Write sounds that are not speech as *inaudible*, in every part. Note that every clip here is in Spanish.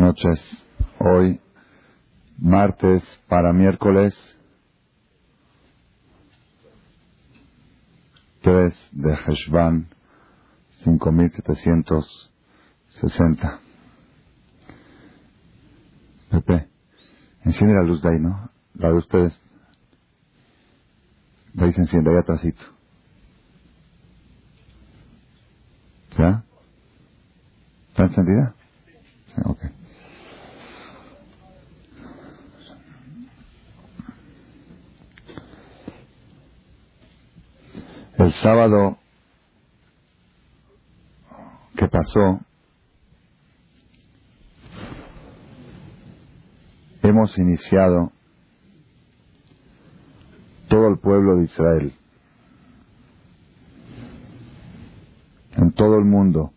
noches. Hoy, martes para miércoles 3 de Heshvan 5760. Pepe, enciende la luz de ahí, ¿no? La de ustedes. De ahí se enciende, ahí atrásito. ¿Ya? ¿Está encendida? Sí, ok. El sábado que pasó, hemos iniciado todo el pueblo de Israel, en todo el mundo,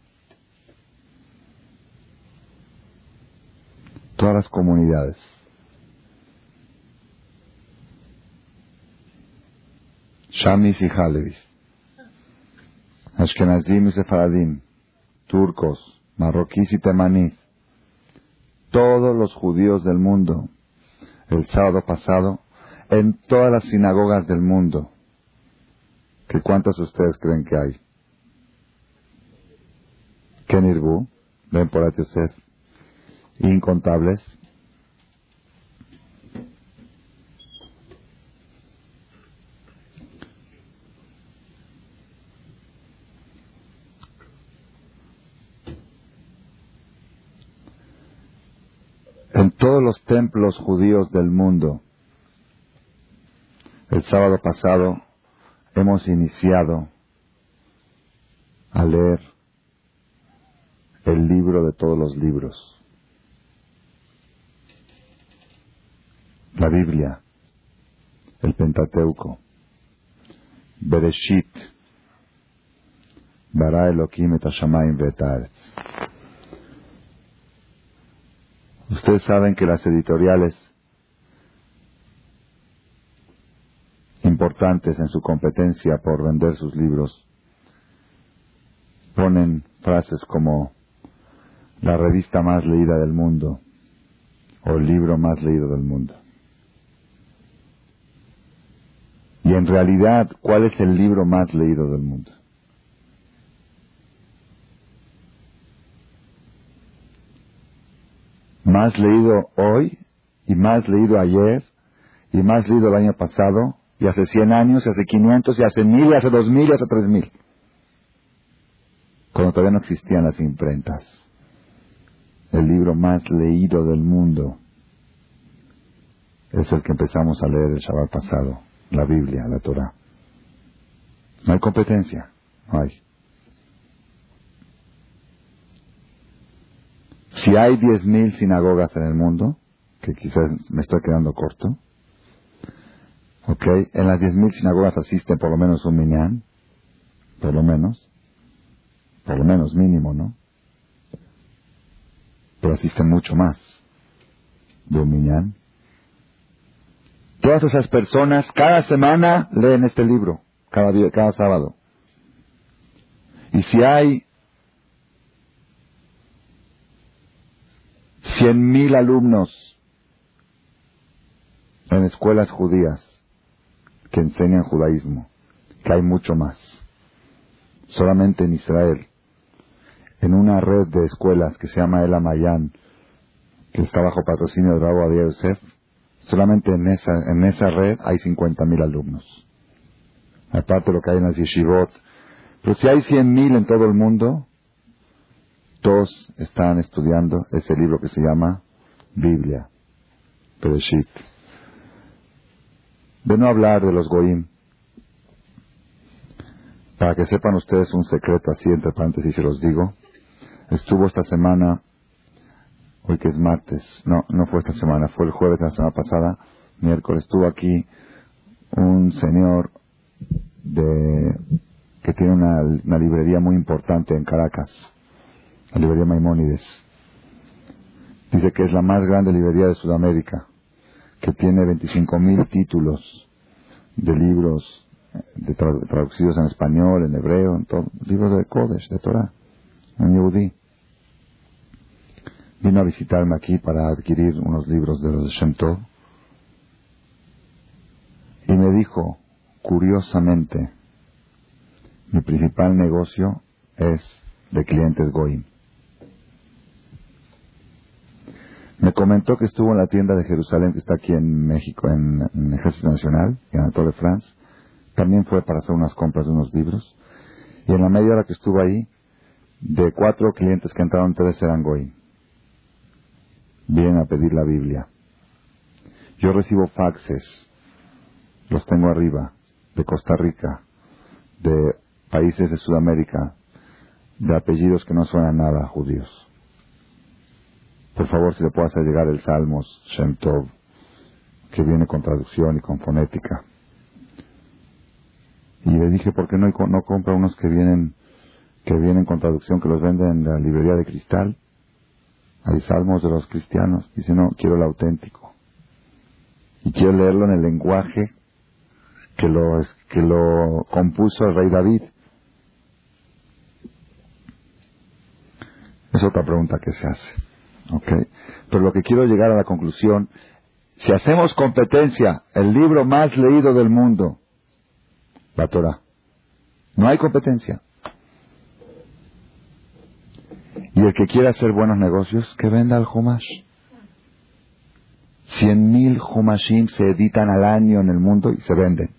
todas las comunidades. Shamis y Halevis, Ashkenazim y Sefaradim, turcos, marroquíes y temaníes, todos los judíos del mundo, el sábado pasado, en todas las sinagogas del mundo. ¿Que ¿Cuántos de ustedes creen que hay? Kenirbu, ven por usted, incontables. En todos los templos judíos del mundo, el sábado pasado hemos iniciado a leer el libro de todos los libros, la Biblia, el Pentateuco, Bereshit, Bara Elohim et Ustedes saben que las editoriales importantes en su competencia por vender sus libros ponen frases como la revista más leída del mundo o el libro más leído del mundo. Y en realidad, ¿cuál es el libro más leído del mundo? Más leído hoy y más leído ayer y más leído el año pasado y hace 100 años y hace 500 y hace 1000 y hace 2000 y hace 3000. Cuando todavía no existían las imprentas. El libro más leído del mundo es el que empezamos a leer el Shabbat pasado, la Biblia, la Torah. No hay competencia, no hay. Si hay 10.000 sinagogas en el mundo, que quizás me estoy quedando corto, ok, en las 10.000 sinagogas asisten por lo menos un minyan, por lo menos, por lo menos mínimo, ¿no? Pero asisten mucho más de un minyan. Todas esas personas cada semana leen este libro, cada, día, cada sábado. Y si hay cien mil alumnos en escuelas judías que enseñan judaísmo, que hay mucho más. Solamente en Israel, en una red de escuelas que se llama El Amayan, que está bajo patrocinio de Rabo Adia Yosef, solamente en esa, en esa red hay 50.000 alumnos. Aparte de lo que hay en las yeshivot. Pero si hay 100.000 en todo el mundo, todos están estudiando ese libro que se llama Biblia, Bereshit. De no hablar de los goim, para que sepan ustedes un secreto así, entre paréntesis se los digo, estuvo esta semana, hoy que es martes, no, no fue esta semana, fue el jueves de la semana pasada, miércoles, estuvo aquí un señor de, que tiene una, una librería muy importante en Caracas, la librería Maimónides. Dice que es la más grande librería de Sudamérica, que tiene 25.000 títulos de libros de tra- traducidos en español, en hebreo, en todo, libros de Kodesh, de Torah, en Yehudí. vino a visitarme aquí para adquirir unos libros de los de y me dijo, curiosamente, mi principal negocio es de clientes Goim. Me comentó que estuvo en la tienda de Jerusalén, que está aquí en México, en, Ejército Nacional, en Anatole France. También fue para hacer unas compras de unos libros. Y en la media hora que estuvo ahí, de cuatro clientes que entraron, tres eran Goim. Vienen a pedir la Biblia. Yo recibo faxes, los tengo arriba, de Costa Rica, de países de Sudamérica, de apellidos que no suenan nada judíos. Por favor, si le puedo hacer llegar el Salmos Shem Tov, que viene con traducción y con fonética. Y le dije, ¿por qué no, no compra unos que vienen, que vienen con traducción, que los venden en la librería de cristal? Hay salmos de los cristianos. Dice, no, quiero el auténtico. Y quiero leerlo en el lenguaje que lo, que lo compuso el rey David. Es otra pregunta que se hace. Okay. Pero lo que quiero llegar a la conclusión, si hacemos competencia, el libro más leído del mundo, la Torah, no hay competencia. Y el que quiera hacer buenos negocios, que venda el Humash. Cien mil Humashim se editan al año en el mundo y se venden.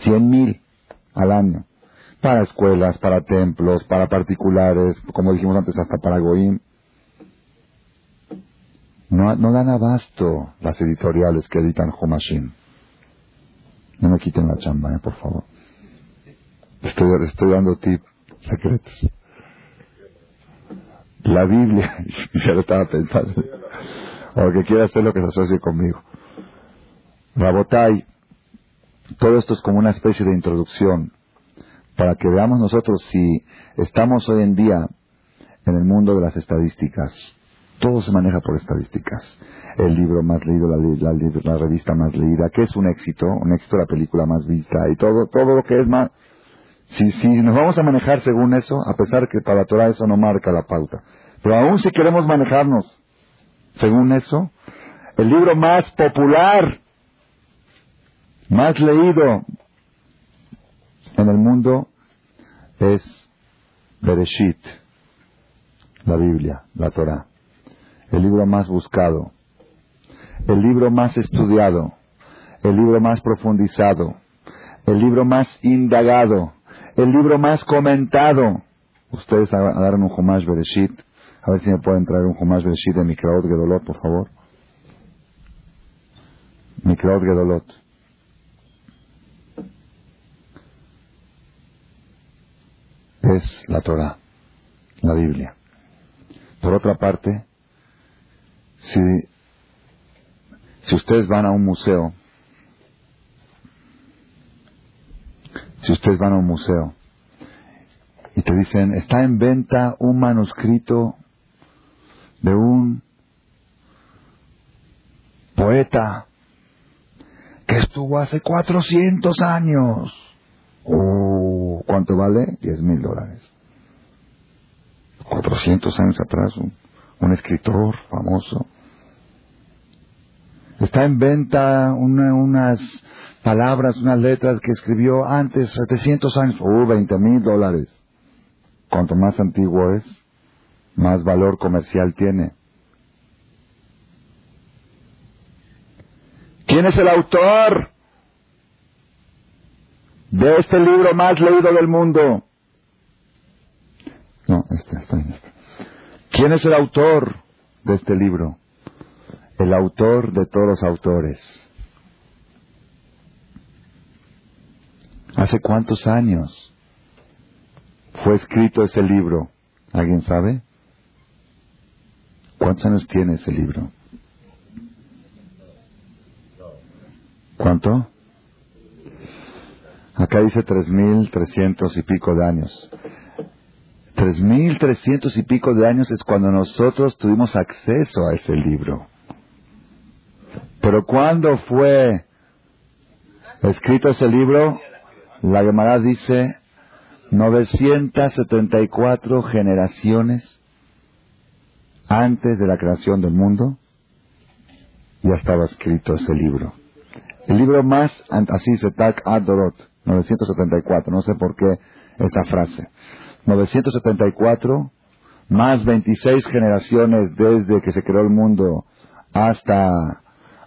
Cien mil al año. Para escuelas, para templos, para particulares, como dijimos antes, hasta para Goim. No, dan abasto las editoriales que editan Homashim. No me quiten la chamba, eh, por favor. Estoy, dando tips secretos. La Biblia, *laughs* ya lo estaba pensando. O que quiera hacer lo que se asocie conmigo. Rabotai, todo esto es como una especie de introducción para que veamos nosotros si estamos hoy en día en el mundo de las estadísticas todo se maneja por estadísticas. El libro más leído, la, la, revista más leída, que es un éxito, un éxito la película más vista y todo, todo lo que es más. Si, si nos vamos a manejar según eso, a pesar que para la Torah eso no marca la pauta, pero aún si queremos manejarnos según eso, el libro más popular, más leído en el mundo es Bereshit, la Biblia, la Torah el libro más buscado, el libro más estudiado, el libro más profundizado, el libro más indagado, el libro más comentado. Ustedes agarran un Humash Bereshit. A ver si me pueden traer un Humash Bereshit de Mikraot Gedolot, por favor. Mikraot Gedolot. Es la Torah, la Biblia. Por otra parte, si, si ustedes van a un museo, si ustedes van a un museo y te dicen, está en venta un manuscrito de un poeta que estuvo hace 400 años. Oh, ¿Cuánto vale? 10 mil dólares. 400 años atrás, un, un escritor famoso. Está en venta unas palabras, unas letras que escribió antes, 700 años, uh, 20 mil dólares. Cuanto más antiguo es, más valor comercial tiene. ¿Quién es el autor de este libro más leído del mundo? No, este, este, este. ¿Quién es el autor de este libro? El autor de todos los autores. ¿Hace cuántos años fue escrito ese libro? ¿Alguien sabe? ¿Cuántos años tiene ese libro? ¿Cuánto? Acá dice tres mil trescientos y pico de años. Tres mil trescientos y pico de años es cuando nosotros tuvimos acceso a ese libro. Pero cuando fue escrito ese libro, la Gemara dice 974 generaciones Antes de la creación del mundo, ya estaba escrito ese libro. El libro más, así se tak Adorot, 974, no sé por qué esa frase. 974 más 26 generaciones desde que se creó el mundo hasta,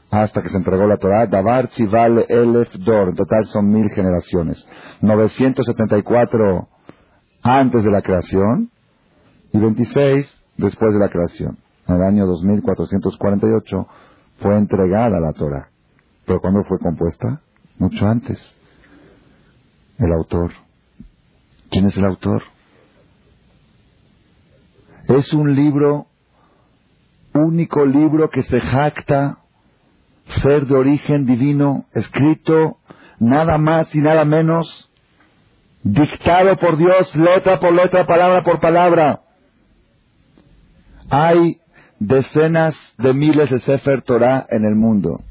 hasta que se entregó la Torah, Davar Tzival Elef Dor, en total son mil generaciones. 974 antes de la creación y 26 después de la creación. En el año 2448 fue entregada la Torah. Pero ¿cuándo fue compuesta? Mucho antes. El autor. ¿Quién es el autor? Es un libro, único libro que se jacta ser de origen divino, escrito nada más y nada menos, dictado por Dios letra por letra, palabra por palabra. Hay decenas de miles de Sefer Torah en el mundo.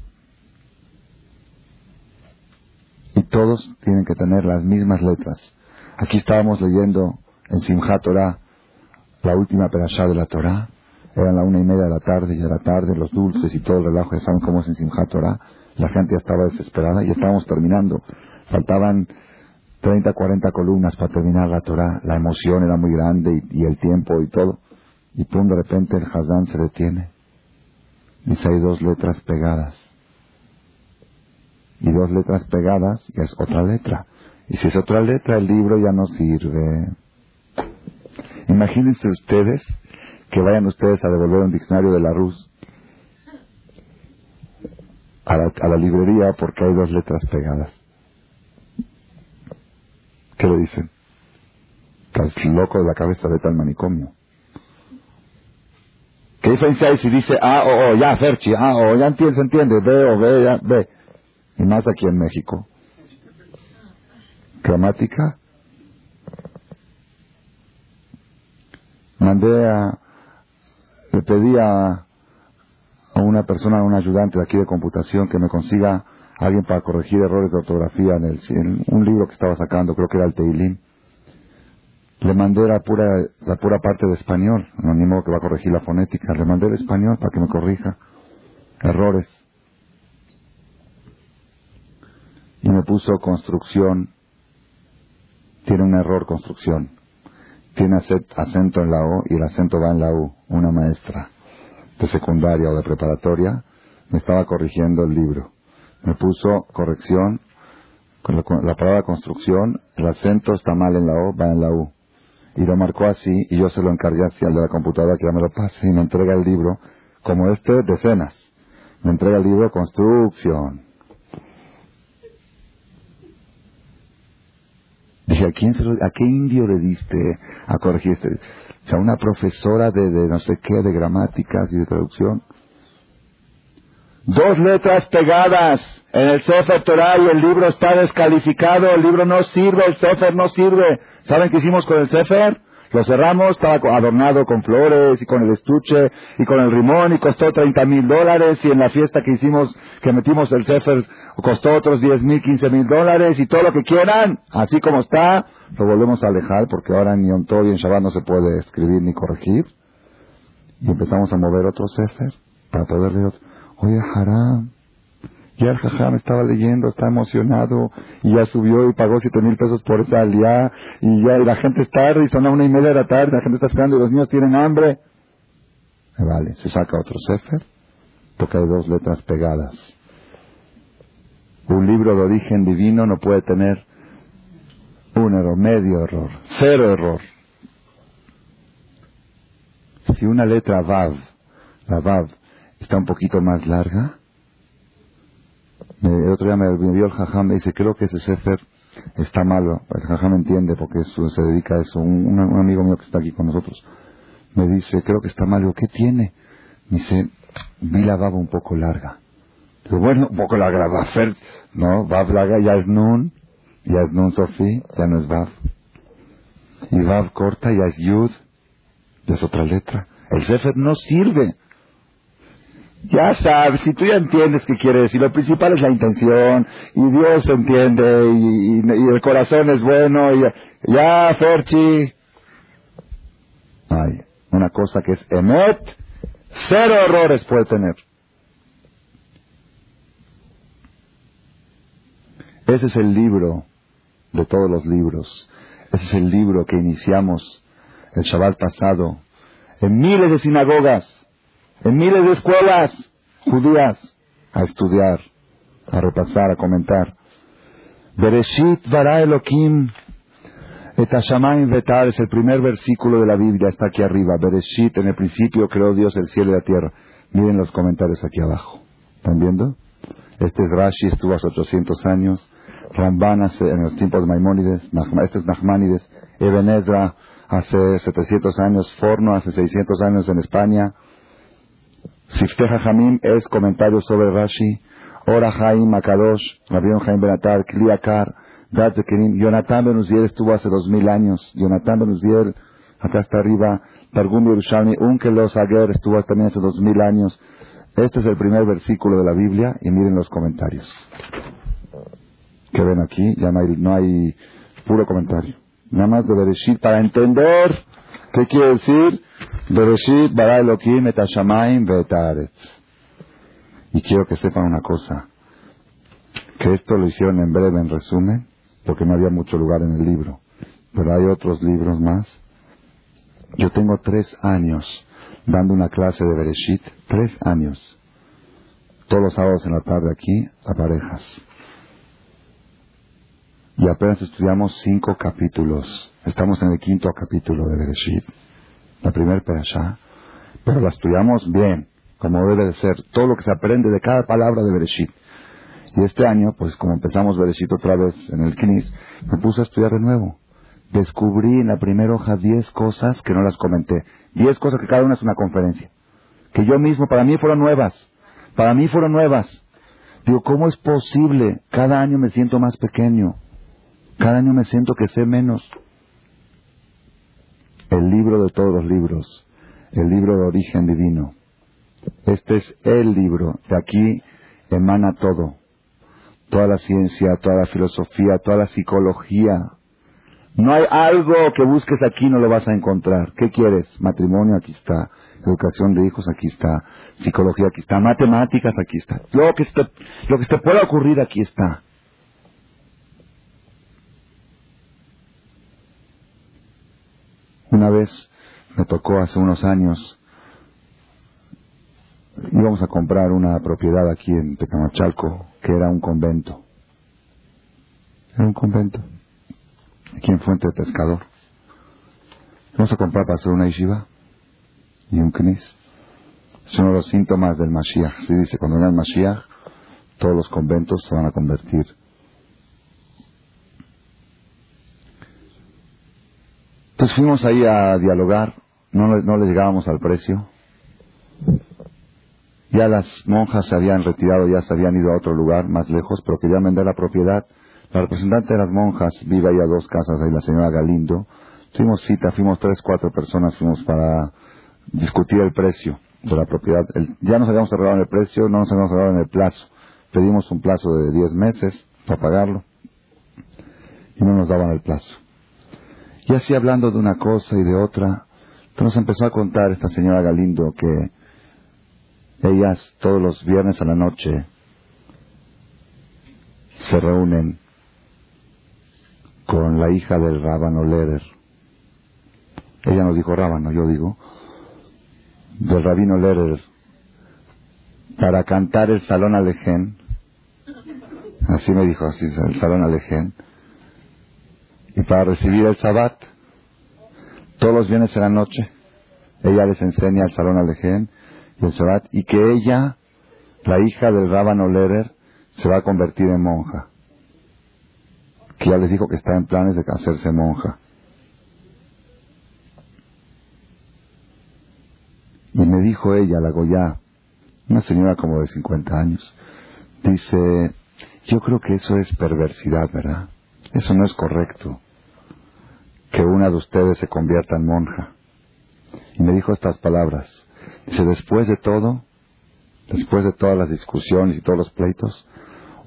Y todos tienen que tener las mismas letras. Aquí estábamos leyendo en Simchat Torah la última perashá de la Torah. Eran la una y media de la tarde y era tarde, los dulces y todo el relajo, ya saben cómo es en Simchat Torah. La gente ya estaba desesperada y estábamos terminando. Faltaban 30, 40 columnas para terminar la Torah. La emoción era muy grande y, el tiempo y todo. Y pum, de repente el Hazán se detiene. Dice, hay dos letras pegadas. Y dos letras pegadas y es otra letra. Y si es otra letra, el libro ya no sirve. Imagínense ustedes que vayan ustedes a devolver un diccionario de la Rus a la, librería porque hay dos letras pegadas. ¿Qué le dicen? Estás loco de la cabeza de tal manicomio. ¿Qué diferencia hay si dice A o O? Ya, Ferchi, A o ya entiende, se entiende, B o B, ya, B. Y más aquí en México. Gramática mandé a, le pedí a, una persona, a un ayudante de aquí de computación que me consiga alguien para corregir errores de ortografía en, el, un libro que estaba sacando, creo que era el Teilín. Le mandé la pura, la pura parte de español, no ni modo que va a corregir la fonética, le mandé el español para que me corrija errores. Y me puso construcción, tiene un error construcción tiene acento en la O y el acento va en la U. Una maestra de secundaria o de preparatoria me estaba corrigiendo el libro. Me puso corrección, con la, palabra construcción, el acento está mal en la O, va en la U. Y lo marcó así y yo se lo encargué así al de la computadora que ya me lo pase y me entrega el libro, como este, decenas. Me entrega el libro construcción. Dije, ¿a, quién ¿a qué indio le diste a corregir este? O sea, una profesora de, de no sé qué, de gramáticas y de traducción. Dos letras pegadas en el Sefer Torah y el libro está descalificado, el libro no sirve, el Sefer no sirve. ¿Saben qué hicimos con el Sefer? Lo cerramos, estaba adornado con flores y con el estuche y con el rimón y costó 30 mil dólares y en la fiesta que hicimos, que metimos el Sefer, costó otros 10 mil, 15 mil dólares y todo lo que quieran, así como está, lo volvemos a alejar porque ahora en todo y en Shabbat no se puede escribir ni corregir. Y empezamos a mover otro Sefer para poder leer Oye, Haram, ya el jajam estaba leyendo, está emocionado, y ya subió y pagó siete mil pesos por esa aliá, y ya la gente está tarde, y son a una y media de la tarde, la gente está esperando y los niños tienen hambre. Vale, se saca otro sefer, porque hay dos letras pegadas. Un libro de origen divino no puede tener un error, medio error, cero error. Si una letra Vav, la Vav, está un poquito más larga, el otro día me, vio el jajam, me dice, creo que ese Sefer está malo. El jajam entiende porque se dedica a eso. Un, amigo mío que está aquí con nosotros me dice, creo que está malo. ¿qué tiene? Me dice, vi la baba un poco larga. Digo, bueno, un poco larga, Bafer, no, Bab larga ya es Nun, ya es Nun Sofi, ya no es Bab. Y Bab corta ya es Yud, ya es otra letra. El Sefer no sirve. Ya sabes, si tú ya entiendes qué quiere decir, lo principal es la intención, y Dios entiende, y, el corazón es bueno, y ya, Ferchi. Ay, una cosa que es Emet, cero errores puede tener. Ese es el libro de todos los libros. Ese es el libro que iniciamos el Shabbat pasado en miles de sinagogas, en miles de escuelas judías a estudiar, a repasar, a comentar. Bereshit bara Elohim et vetar es el primer versículo de la Biblia, está aquí arriba. Bereshit, en el principio creó Dios el cielo y la tierra. Miren los comentarios aquí abajo. ¿Están viendo? Este es Rashi, estuvo hace 800 años. Ramban en los tiempos de Maimónides. Este es Nachmanides. Eben hace 700 años. Forno hace 600 años en España. Sifteja Hamim es comentario sobre Rashi. Ora Haim Akadosh, Rabion Haim Benatar, Kliakar, Gat Kerim. Jonathan Benuziel estuvo hace dos mil años. Jonathan Benuziel, acá está arriba. Targum Yerushalmi, Unkelos Ager estuvo también hace dos mil años. Este es el primer versículo de la Biblia y miren los comentarios. Que ven aquí, ya no hay, no hay puro comentario. Nada más de Bereshit para entender qué quiere decir Bereshit Y quiero que sepan una cosa, que esto lo hicieron en breve, en resumen, porque no había mucho lugar en el libro. Pero hay otros libros más. Yo tengo tres años dando una clase de Bereshit, tres años. Todos los sábados en la tarde aquí, a parejas. Y apenas estudiamos cinco capítulos. Estamos en el quinto capítulo de Bereshit la primera perashá, pero la estudiamos bien, como debe de ser, todo lo que se aprende de cada palabra de Bereshit. Y este año, pues como empezamos Bereshit otra vez en el Knis, me puse a estudiar de nuevo. Descubrí en la primera hoja diez cosas que no las comenté. Diez cosas que cada una es una conferencia. Que yo mismo, para mí fueron nuevas. Para mí fueron nuevas. Digo, ¿cómo es posible? Cada año me siento más pequeño. Cada año me siento que sé menos el libro de todos los libros, el libro de origen divino. Este es el libro, de aquí emana todo, toda la ciencia, toda la filosofía, toda la psicología. No hay algo que busques aquí, no lo vas a encontrar. ¿Qué quieres? Matrimonio, aquí está. Educación de hijos, aquí está. Psicología, aquí está. Matemáticas, aquí está. Lo que, lo que te pueda ocurrir, aquí está. Una vez me tocó hace unos años, íbamos a comprar una propiedad aquí en Tecamachalco, que era un convento. Era un convento, aquí en Fuente de Pescador. Vamos a comprar para hacer una yeshiva y un knis. Es uno de los síntomas del Mashiach. Se dice, cuando viene el Mashiach, todos los conventos se van a convertir Entonces fuimos ahí a dialogar, no, no le llegábamos al precio. Ya las monjas se habían retirado, ya se habían ido a otro lugar más lejos, pero querían vender la propiedad. La representante de las monjas vive ahí a dos casas, ahí la señora Galindo. Tuvimos cita, fuimos tres, cuatro personas, fuimos para discutir el precio de la propiedad. ya nos habíamos cerrado en el precio, no nos habíamos cerrado en el plazo. Pedimos un plazo de diez meses para pagarlo y no nos daban el plazo. Y así hablando de una cosa y de otra, nos empezó a contar esta señora Galindo que ellas todos los viernes a la noche se reúnen con la hija del rábano Leder. Ella nos dijo rábano, yo digo, del rabino Leder, para cantar el Salón Alején. Así me dijo, así, el Salón Alején y para recibir el Sabbat, todos los viernes en la noche, ella les enseña el Salón Alején y el Sabbat, y que ella, la hija del Rábano Leder, se va a convertir en monja. Que ya les dijo que está en planes de hacerse monja. Y me dijo ella, la Goya, una señora como de 50 años, dice, yo creo que eso es perversidad, ¿verdad? Eso no es correcto que una de ustedes se convierta en monja. Y me dijo estas palabras. Dice, después de todo, después de todas las discusiones y todos los pleitos,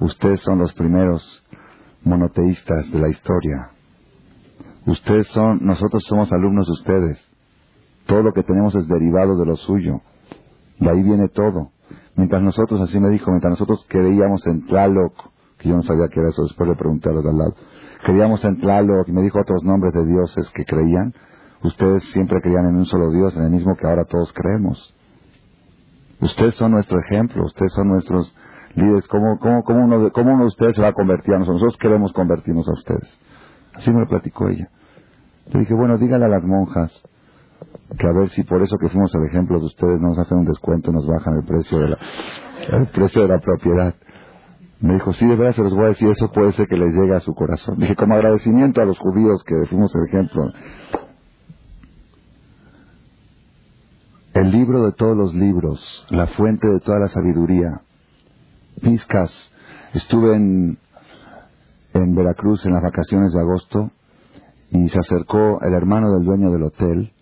ustedes son los primeros monoteístas de la historia. Ustedes son, nosotros somos alumnos de ustedes. Todo lo que tenemos es derivado de lo suyo. De ahí viene todo. Mientras nosotros, así me dijo, mientras nosotros creíamos en Tlaloc, que yo no sabía qué era eso, después le pregunté a los de al lado, creíamos en Tlaloc y me dijo otros nombres de dioses que creían, ustedes siempre creían en un solo Dios, en el mismo que ahora todos creemos. Ustedes son nuestro ejemplo, ustedes son nuestros líderes. ¿Cómo, cómo, cómo, uno, cómo uno de ustedes se va a convertir a nosotros? Nosotros queremos convertirnos a ustedes. Así me lo platicó ella. Le dije, bueno, dígale a las monjas que a ver si por eso que fuimos el ejemplo de ustedes nos hacen un descuento, nos bajan el precio de la, el precio de la propiedad. Me dijo, sí, de verdad se los voy a decir, eso puede ser que les llegue a su corazón. Dije, como agradecimiento a los judíos que fuimos el ejemplo. El libro de todos los libros, la fuente de toda la sabiduría. Piscas. Estuve en, en Veracruz en las vacaciones de agosto y se acercó el hermano del dueño del hotel.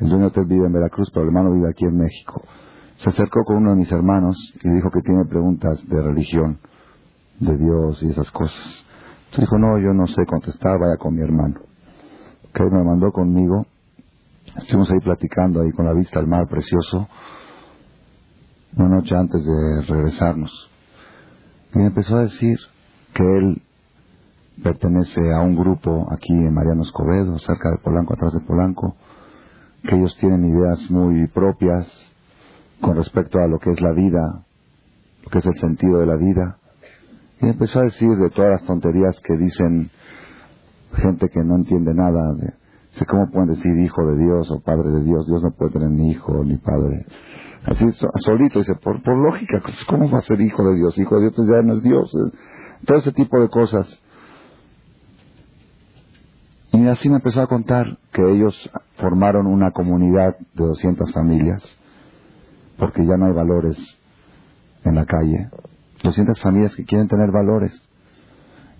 El dueño del hotel vive en Veracruz, pero el hermano vive aquí en México. Se acercó con uno de mis hermanos y dijo que tiene preguntas de religión, de Dios y esas cosas. Entonces dijo, no, yo no sé contestar, vaya con mi hermano. Que me mandó conmigo. Estuvimos ahí platicando ahí con la vista al mar precioso, una noche antes de regresarnos. Y me empezó a decir que él pertenece a un grupo aquí en Mariano Escobedo, cerca de Polanco, atrás de Polanco, que ellos tienen ideas muy propias con respecto a lo que es la vida, lo que es el sentido de la vida. Y empezó a decir de todas las tonterías que dicen gente que no entiende nada, de, cómo pueden decir hijo de Dios o padre de Dios, Dios no puede tener ni hijo ni padre. Así solito, dice, por, por lógica, ¿cómo va a ser hijo de Dios? Hijo de Dios pues ya no es Dios. Todo ese tipo de cosas. Y así me empezó a contar que ellos formaron una comunidad de 200 familias, porque ya no hay valores en la calle. 200 familias que quieren tener valores.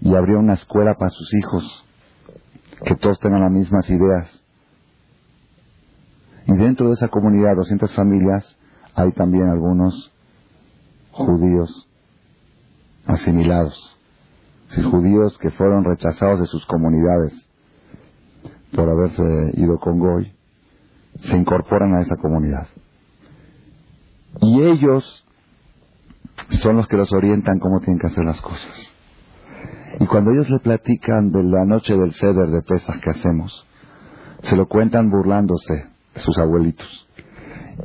Y abrió una escuela para sus hijos, que todos tengan las mismas ideas. Y dentro de esa comunidad, 200 familias, hay también algunos judíos asimilados. judíos que fueron rechazados de sus comunidades por haberse ido con Goy, se incorporan a esa comunidad. Y ellos son los que los orientan cómo tienen que hacer las cosas. Y cuando ellos le platican de la noche del ceder de pesas que hacemos, se lo cuentan burlándose de sus abuelitos.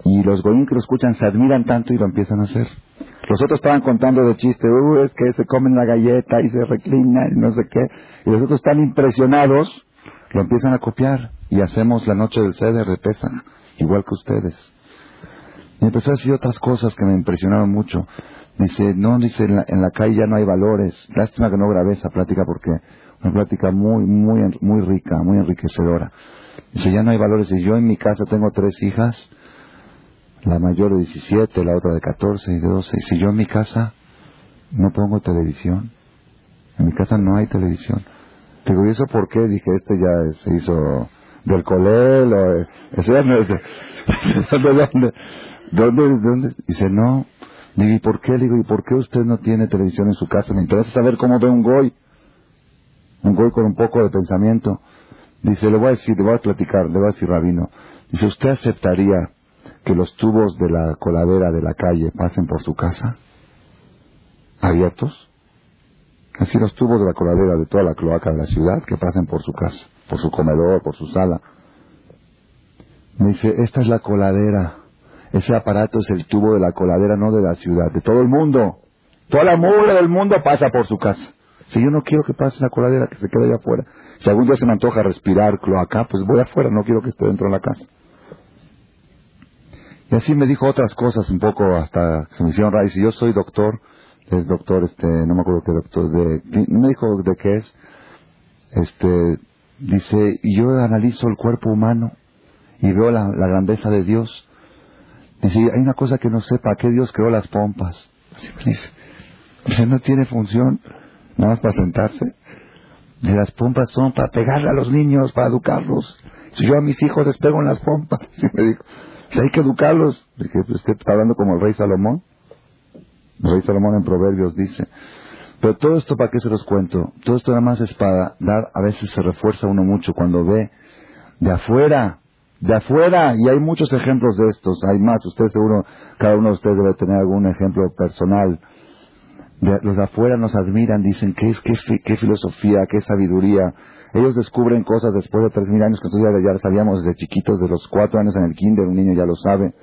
Y los goyim que lo escuchan se admiran tanto y lo empiezan a hacer. Los otros estaban contando de chiste, uh, es que se comen la galleta y se reclinan y no sé qué. Y los otros están impresionados lo empiezan a copiar y hacemos la noche del ceder de Pesach, igual que ustedes. Y empezó a decir otras cosas que me impresionaron mucho. Dice, no, dice, en la, calle ya no hay valores. Lástima que no grabé esa plática porque una plática muy, muy, muy rica, muy enriquecedora. Dice, ya no hay valores. Y yo en mi casa tengo tres hijas, la mayor de 17, la otra de 14 y de 12. Y si yo en mi casa no pongo televisión, en mi casa no hay televisión. Digo, ¿y eso por qué? Dije, este ya se hizo del colel o... Ese ya no es de, ¿dónde, dónde, dónde? Dice, no. Digo, ¿y por qué? Digo, ¿y por qué usted no tiene televisión en su casa? Me interesa saber cómo ve un goy. Un goy con un poco de pensamiento. Dice, le voy a decir, le voy a platicar, le voy a decir, Rabino. Dice, ¿usted aceptaría que los tubos de la coladera de la calle pasen por su casa? ¿Abiertos? Así los tubos de la coladera de toda la cloaca de la ciudad que pasen por su casa, por su comedor, por su sala. Me dice, esta es la coladera. Ese aparato es el tubo de la coladera, no de la ciudad, de todo el mundo. Toda la mugre del mundo pasa por su casa. Si yo no quiero que pase la coladera, que se quede allá afuera. Si algún día se me antoja respirar cloaca, pues voy afuera, no quiero que esté dentro de la casa. Y así me dijo otras cosas un poco hasta se me hicieron raíces. Yo soy doctor, es doctor, este, no me acuerdo qué doctor, de, me dijo de qué es, este, dice, y yo analizo el cuerpo humano y veo la, grandeza de Dios. Dice, hay una cosa que no sé, ¿para qué Dios creó las pompas? dice, no tiene función, nada más para sentarse. Y las pompas son para pegarle a los niños, para educarlos. Si yo a mis hijos les pego en las pompas, *laughs* y me dijo, hay que educarlos. Dije, pues, usted está hablando como el rey Salomón. El rey Salomón en Proverbios dice. Pero todo esto, ¿para qué se los cuento? Todo esto nada más es para dar, a veces se refuerza uno mucho cuando ve de afuera de afuera, y hay muchos ejemplos de estos, hay más, usted seguro, cada uno de ustedes debe tener algún ejemplo personal. los de afuera nos admiran, dicen, ¿qué, qué, qué filosofía, qué sabiduría. Ellos descubren cosas después de tres mil años que nosotros ya, ya sabíamos desde chiquitos, de los cuatro años en el kinder, un niño ya lo sabe.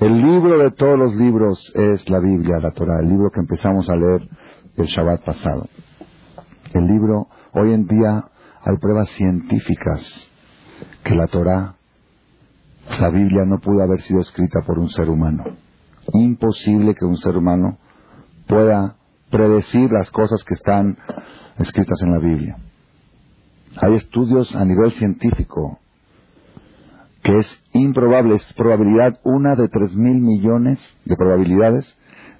El libro de todos los libros es la Biblia, la Torah, el libro que empezamos a leer el Shabbat pasado. El libro, hoy en día hay pruebas científicas que la Torah, la Biblia no pudo haber sido escrita por un ser humano. Imposible que un ser humano pueda predecir las cosas que están escritas en la Biblia. Hay estudios a nivel científico que es improbable, es probabilidad una de tres mil millones de probabilidades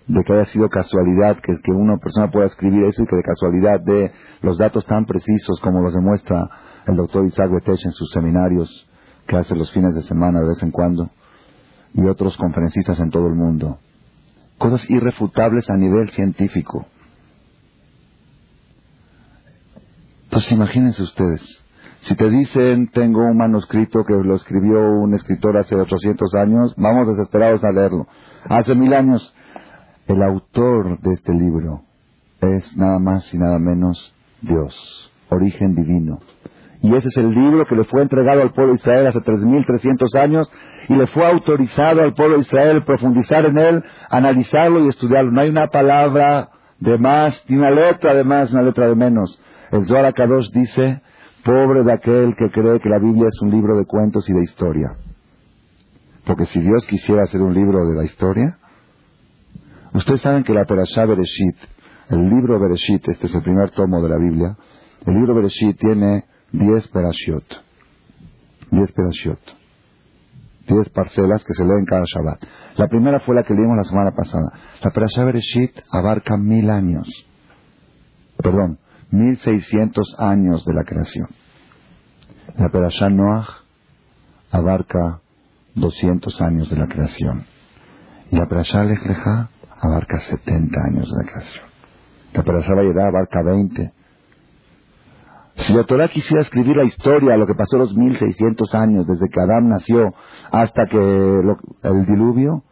de que haya sido casualidad, que, que una persona pueda escribir eso y que de casualidad de los datos tan precisos como los demuestra el doctor Isaac Betech en sus seminarios que hace los fines de semana de vez en cuando y otros conferencistas en todo el mundo. Cosas irrefutables a nivel científico. Entonces imagínense ustedes, si te dicen tengo un manuscrito que lo escribió un escritor hace 800 años, vamos desesperados a leerlo. Hace mil años, el autor de este libro es nada más y nada menos Dios, origen divino. Y ese es el libro que le fue entregado al pueblo de Israel hace 3.300 años y le fue autorizado al pueblo de Israel profundizar en él, analizarlo y estudiarlo. No hay una palabra de más, ni una letra de más, una letra de menos. El Zohar Kadosh dice, pobre de aquel que cree que la Biblia es un libro de cuentos y de historia. Porque si Dios quisiera hacer un libro de la historia, ustedes saben que la Perashá Bereshit, el libro Bereshit, este es el primer tomo de la Biblia, el libro Bereshit tiene diez Perashiot, diez Perashiot, diez parcelas que se leen cada Shabbat. La primera fue la que leímos la semana pasada. La Perashá Bereshit abarca mil años. Perdón, 1600 años de la creación. La Perashá Noach abarca 200 años de la creación. Y la Perashá Lech abarca 70 años de la creación. La Perashá Vayera abarca 20. Si la Torah quisiera escribir la historia, lo que pasó los 1600 años, desde que Adán nació hasta que el diluvio,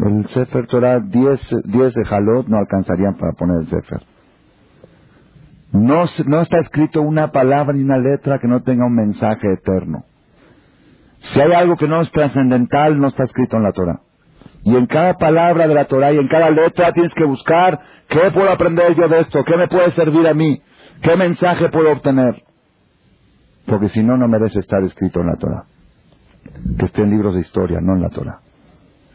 el Sefer Torah, 10, 10 de Jalot no alcanzarían para poner el Sefer. No, no está escrito una palabra ni una letra que no tenga un mensaje eterno. Si hay algo que no es trascendental, no está escrito en la Torah. Y en cada palabra de la Torah y en cada letra tienes que buscar qué puedo aprender yo de esto, qué me puede servir a mí, qué mensaje puedo obtener. Porque si no, no merece estar escrito en la Torah. Que esté en libros de historia, no en la Torah.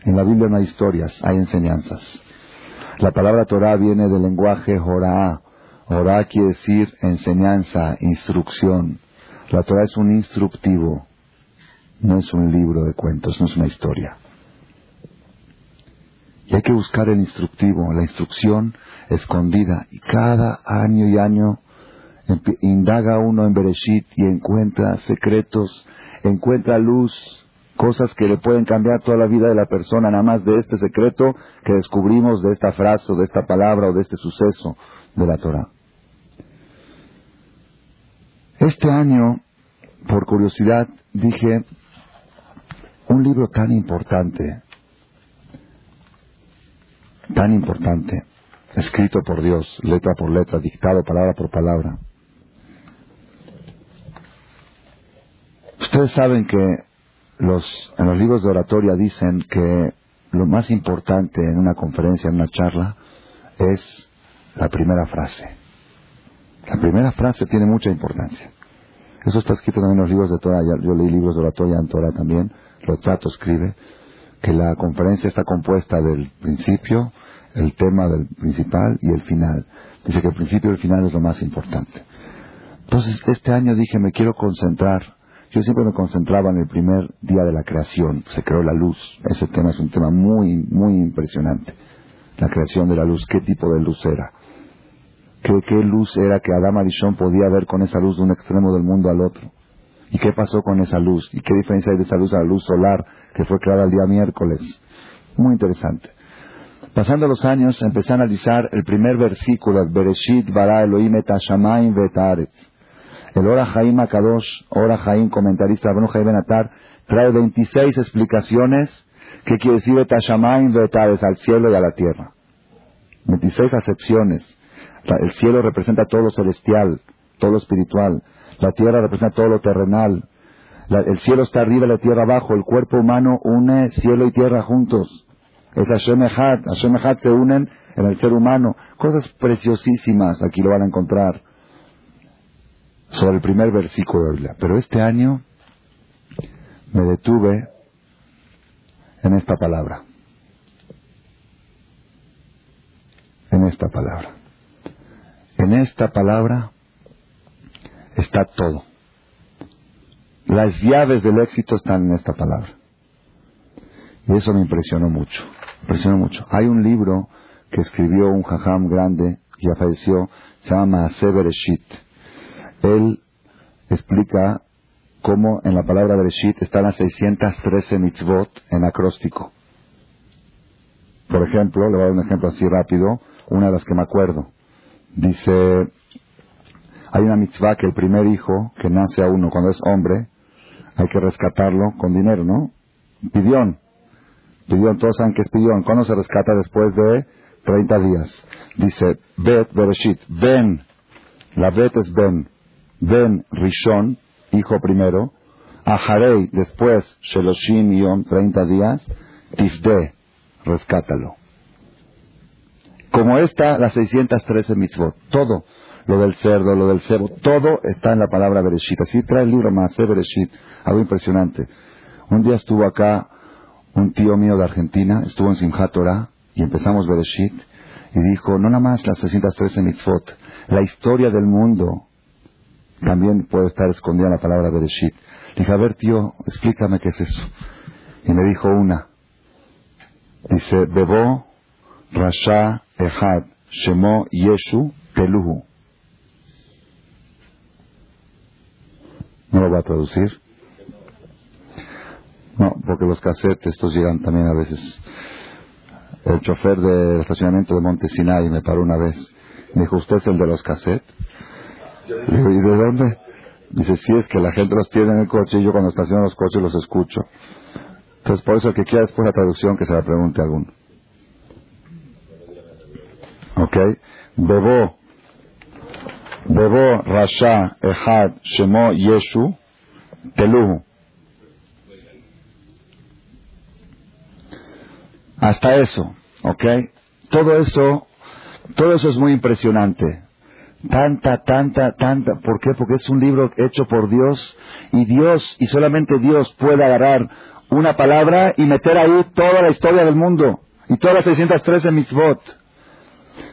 En la Biblia no hay historias, hay enseñanzas. La palabra Torah viene del lenguaje Jorah, Torah quiere decir enseñanza, instrucción. La Torah es un instructivo, no es un libro de cuentos, no es una historia. Y hay que buscar el instructivo, la instrucción escondida. Y cada año y año indaga uno en Bereshit y encuentra secretos, encuentra luz, cosas que le pueden cambiar toda la vida de la persona, nada más de este secreto que descubrimos de esta frase o de esta palabra o de este suceso de la Torah. Este año, por curiosidad, dije, un libro tan importante, tan importante, escrito por Dios, letra por letra, dictado palabra por palabra. Ustedes saben que los, en los libros de oratoria dicen que lo más importante en una conferencia, en una charla, es la primera frase. La primera frase tiene mucha importancia. Eso está escrito también en los libros de Torah. Yo leí libros de oratoria en Torah también. Rochato escribe que la conferencia está compuesta del principio, el tema del principal y el final. Dice que el principio y el final es lo más importante. Entonces, este año dije, me quiero concentrar. Yo siempre me concentraba en el primer día de la creación. Se creó la luz. Ese tema es un tema muy, muy impresionante. La creación de la luz. ¿Qué tipo de luz era? ¿Qué, luz era que Adam Arishon podía ver con esa luz de un extremo del mundo al otro? ¿Y qué pasó con esa luz? ¿Y qué diferencia hay de esa luz a la luz solar que fue creada el día miércoles? Muy interesante. Pasando los años, empecé a analizar el primer versículo, Bereshit bara Elohim et El Ora Jaim Akadosh, Ora Jaim, comentarista Abnu Jaim Benatar, trae 26 explicaciones que quiere decir Etashamayim Vetades al cielo y a la tierra. 26 acepciones. El cielo representa todo lo celestial, todo lo espiritual. La tierra representa todo lo terrenal. el cielo está arriba y la tierra abajo. El cuerpo humano une cielo y tierra juntos. Es Hashem Echad. Hashem Echad se unen en el ser humano. Cosas preciosísimas, aquí lo van a encontrar. Sobre el primer versículo de Biblia. Pero este año me detuve en esta palabra. En esta palabra. En esta palabra está todo. Las llaves del éxito están en esta palabra. Y eso me impresionó mucho. Impresionó mucho. Hay un libro que escribió un jajam grande, ya falleció, se llama Maaseh Bereshit. Él explica cómo en la palabra Bereshit están las 613 mitzvot en acróstico. Por ejemplo, le voy a dar un ejemplo así rápido, una de las que me acuerdo. Dice, hay una mitzvah que el primer hijo que nace a uno cuando es hombre, hay que rescatarlo con dinero, ¿no? Pidión. Pidión, todos saben que es pidión. ¿Cuándo se rescata? Después de 30 días. Dice, Bet Bereshit, Ben. La Bet es Ben. Ben Rishon, hijo primero. Aharei, después Sheloshim Yom, 30 días. Tifde, rescátalo. Como esta, las 613 mitzvot. Todo lo del cerdo, lo del cebo, todo está en la palabra Bereshit. Así trae el libro ¿eh? Bereshit, algo impresionante. Un día estuvo acá un tío mío de Argentina, estuvo en Simchat y empezamos Bereshit y dijo, no nada más las 613 mitzvot, la historia del mundo también puede estar escondida la palabra Bereshit. Le dije, a ver tío, explícame qué es eso. Y me dijo una. Dice, Bebo, Rasha, Ehad, Shemo, Yeshu, Teluhu. No lo voy a traducir. No, porque los cassettes, estos llegan también a veces. El chofer del estacionamiento de Monte Sinai me paró una vez. Me dijo, ¿usted es el de los cassettes? ¿Y de dónde? Dice, sí, es que la gente los tiene en el coche y yo cuando estaciono los coches los escucho. Entonces, por eso el que quiera después la traducción, que se la pregunte a alguno. ¿Ok? Bebo Bebo Rasha Ehad Shemo Yeshu Teluhu. Hasta eso, ¿ok? Todo eso, todo eso es muy impresionante. Tanta, tanta, tanta. ¿Por qué? Porque es un libro hecho por Dios y Dios, y solamente Dios puede agarrar una palabra y meter ahí toda la historia del mundo y todas las 613 mitzvot.